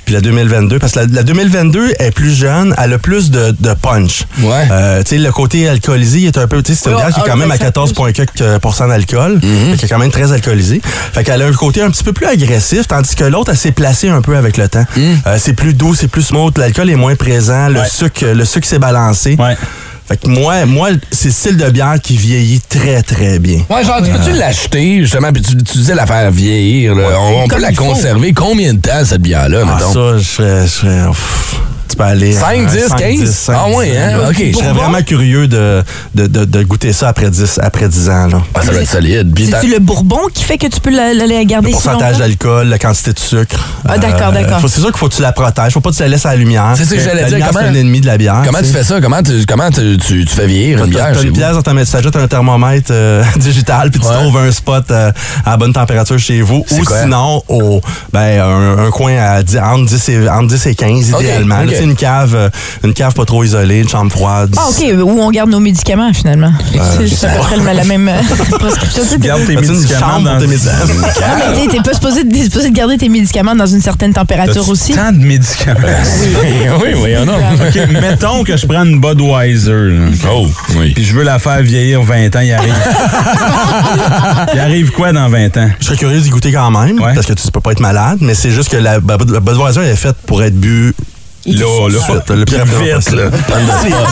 Speaker 13: Puis la 2022, parce que la, la 2022 est plus jeune, elle a plus de, de punch.
Speaker 2: Ouais.
Speaker 13: Euh, tu sais, le côté alcoolisé, il est un peu. Tu sais, c'est une bière qui est quand même à
Speaker 4: alcool,
Speaker 13: 14,4% d'alcool.
Speaker 2: Mm-hmm.
Speaker 13: Qu'elle est quand même très alcoolisée. Fait qu'elle a un côté un petit peu plus agressif, tandis que l'autre, elle s'est placée un peu avec le temps.
Speaker 2: Mm.
Speaker 13: Euh, c'est plus doux, c'est plus smooth, l'alcool est moins présent, le
Speaker 3: Ouais.
Speaker 13: sucre, le sucre s'est balancé.
Speaker 3: Ouais.
Speaker 13: Fait que moi, moi c'est le style de bière qui vieillit très, très bien.
Speaker 2: Ouais, genre, tu peux-tu l'acheter, justement, puis tu, tu disais la faire vieillir, là. On, on peut
Speaker 4: Comme
Speaker 2: la conserver combien de temps, cette bière-là,
Speaker 13: Ah,
Speaker 2: mettons?
Speaker 13: ça, je ferais. Je ferais ouf, tu peux aller.
Speaker 2: 5,
Speaker 13: à
Speaker 2: 10,
Speaker 13: 5,
Speaker 2: 15?
Speaker 13: 10, 5,
Speaker 2: Ah ouais,
Speaker 13: 10.
Speaker 2: hein? OK.
Speaker 13: Je serais vraiment curieux de, de, de, de goûter ça après 10, après 10 ans. Là.
Speaker 2: Ah, ça doit être solide.
Speaker 4: C'est-tu le bourbon qui fait que tu peux la, la- la garder
Speaker 13: Le pourcentage d'alcool, la quantité de sucre. Euh,
Speaker 4: Ah, d'accord, d'accord.
Speaker 13: faut- C'est sûr qu'il faut que tu la protèges. Faut pas que tu la laisses à la lumière.
Speaker 2: C'est ce que j'allais
Speaker 13: La
Speaker 2: dire,
Speaker 13: c'est un ennemi de la bière.
Speaker 2: Comment tu fais ça? Comment tu, comment tu, tu, tu fais vieillir une bière
Speaker 13: t'as
Speaker 2: chez
Speaker 13: une pièce dans ta tu t'ajoutes un thermomètre euh, digital, puis tu
Speaker 2: Ouais.
Speaker 13: trouves un spot euh, à la bonne température chez vous. Ou
Speaker 2: quoi?
Speaker 13: sinon, au, ben, un, un coin à 10, entre, 10 et, entre 10 et 15,
Speaker 2: Ok,
Speaker 13: idéalement. Une cave, euh, une cave pas trop isolée, une chambre froide.
Speaker 4: Ah, OK. Où on garde nos médicaments, finalement. c'est c'est à peu près la même euh, prescription. Tu sais, t'es-
Speaker 3: médicaments
Speaker 13: chambre
Speaker 3: dans
Speaker 13: tes médicaments?
Speaker 4: Ah, mais t'es- pas supposé, de garder tes médicaments dans une certaine température aussi.
Speaker 3: tant de médicaments?
Speaker 2: oui, oui, non.
Speaker 3: OK, mettons que je prends une Budweiser.
Speaker 2: Oh, oui.
Speaker 3: Puis je veux la faire vieillir 20 ans, il arrive. il arrive quoi dans 20 ans?
Speaker 13: Je serais curieux d'y goûter quand même,
Speaker 3: Ouais.
Speaker 13: parce que tu peux pas être malade, mais c'est juste que la, la Budweiser est faite pour être bu
Speaker 3: Là, là.
Speaker 13: Suite, le plus
Speaker 3: Vite, là.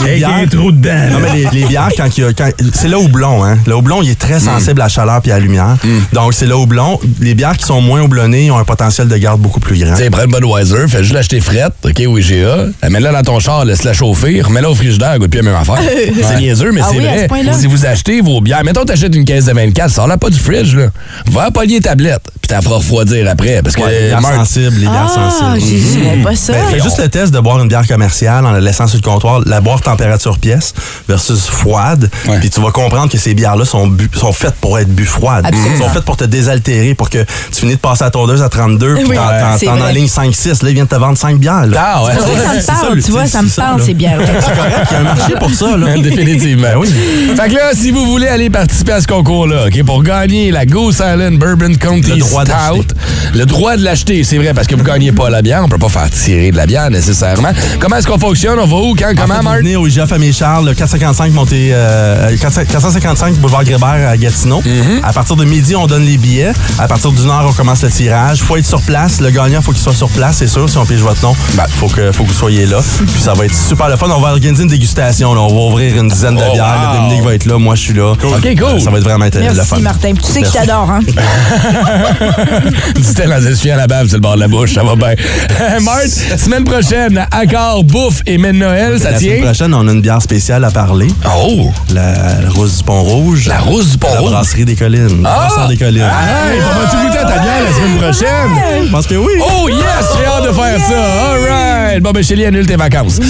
Speaker 13: Les
Speaker 3: Avec
Speaker 13: bières-
Speaker 3: un trou dedans.
Speaker 13: Non, mais les, les bières, quand il y a. quand- c'est le houblon, hein. Le houblon, il est très sensible à la chaleur puis à la lumière. Donc, c'est le houblon. Les bières qui sont moins houblonnées ont un potentiel de garde beaucoup plus grand.
Speaker 2: Tu sais, prends une Budweiser, fais juste l'acheter frette, OK, au IGA, mets-la dans ton char, laisse-la chauffer, remets-la au frigidaire, goûte plus la même affaire. C'est niaiseux, mais
Speaker 4: Ah
Speaker 2: c'est
Speaker 4: oui, à ce
Speaker 2: vrai. Si vous achetez vos bières, mettons, t'achètes une caisse de 24, sors-la pas du fridge, là. Va pogner tablette, t'as feras refroidir après. Parce que
Speaker 13: Ouais, les bières sensibles, les bières
Speaker 4: Ah,
Speaker 13: sensibles.
Speaker 4: savais pas ça.
Speaker 13: Ben, fais juste le test de boire une bière commerciale en la laissant sur le comptoir, la boire température pièce versus froide.
Speaker 3: Ouais.
Speaker 13: Puis tu vas comprendre que ces bières-là sont, bu- sont faites pour être bu froides.
Speaker 4: Absolument.
Speaker 13: sont faites pour te désaltérer, pour que tu finis de passer à tondeuse à 32, puis
Speaker 4: Oui,
Speaker 13: t'en-
Speaker 4: vrai.
Speaker 13: enlignes 5-6. Là, ils viennent te vendre 5 bières. Là.
Speaker 2: Ah, ouais.
Speaker 4: Ça ça me
Speaker 13: ça,
Speaker 4: parle,
Speaker 13: le-
Speaker 4: tu vois, ça me
Speaker 13: ça,
Speaker 4: parle, ces bières-là.
Speaker 13: C'est correct, il y a un marché pour ça. Là.
Speaker 2: Définitivement.
Speaker 13: Ben oui.
Speaker 2: Fait que là, si vous voulez aller participer à ce concours-là, OK, pour gagner la Goose Island Bourbon County
Speaker 13: droit
Speaker 2: Stout,
Speaker 13: d'acheter.
Speaker 2: le droit de l'acheter, c'est vrai, parce que vous gagnez pas la bière, on peut pas faire tirer de la bière nécessairement. Comment est-ce qu'on fonctionne? On va où, quand, comment, Marc?
Speaker 13: venez au IGA Famille Charles, le 455 montée, euh, 400 455 boulevard Grébert à Gatineau.
Speaker 2: Mm-hmm.
Speaker 13: À partir de midi, on donne les billets. À partir d'une heure, on commence le tirage. Faut être sur place. Le gagnant, faut qu'il soit sur place, c'est sûr. Si on pige votre nom, ben, faut que, faut que vous soyez là. Puis ça va être super le fun. On va organiser une dégustation. là. On va ouvrir une dizaine de
Speaker 2: Oh,
Speaker 13: bières.
Speaker 2: wow.
Speaker 13: Dominique va être là. Moi, je suis là.
Speaker 2: OK, cool.
Speaker 13: Euh, Ça va être vraiment être le fun.
Speaker 4: Merci, Martin. Tu sais que je
Speaker 13: Merci.
Speaker 4: t'adore, hein?
Speaker 2: C'était dans essuie à la bave sur le bord de la bouche, ça va bien. Marc, semaine prochaine, accord, bouffe et mène Noël, ça
Speaker 13: La
Speaker 2: tient?
Speaker 13: semaine prochaine, on a une bière spéciale à parler.
Speaker 2: Oh!
Speaker 13: La, la Rose du Pont-Rouge.
Speaker 2: La Rousse du
Speaker 13: La
Speaker 2: Pont-Rouge?
Speaker 13: brasserie des collines.
Speaker 2: Ah!
Speaker 13: Brasseur des collines.
Speaker 2: Arrête, on va-tu goûter à ta bière la semaine prochaine?
Speaker 13: Je pense que oui.
Speaker 2: Oh yes, j'ai hâte de faire ça. All right. Bon, ben, Chélie, annule tes vacances.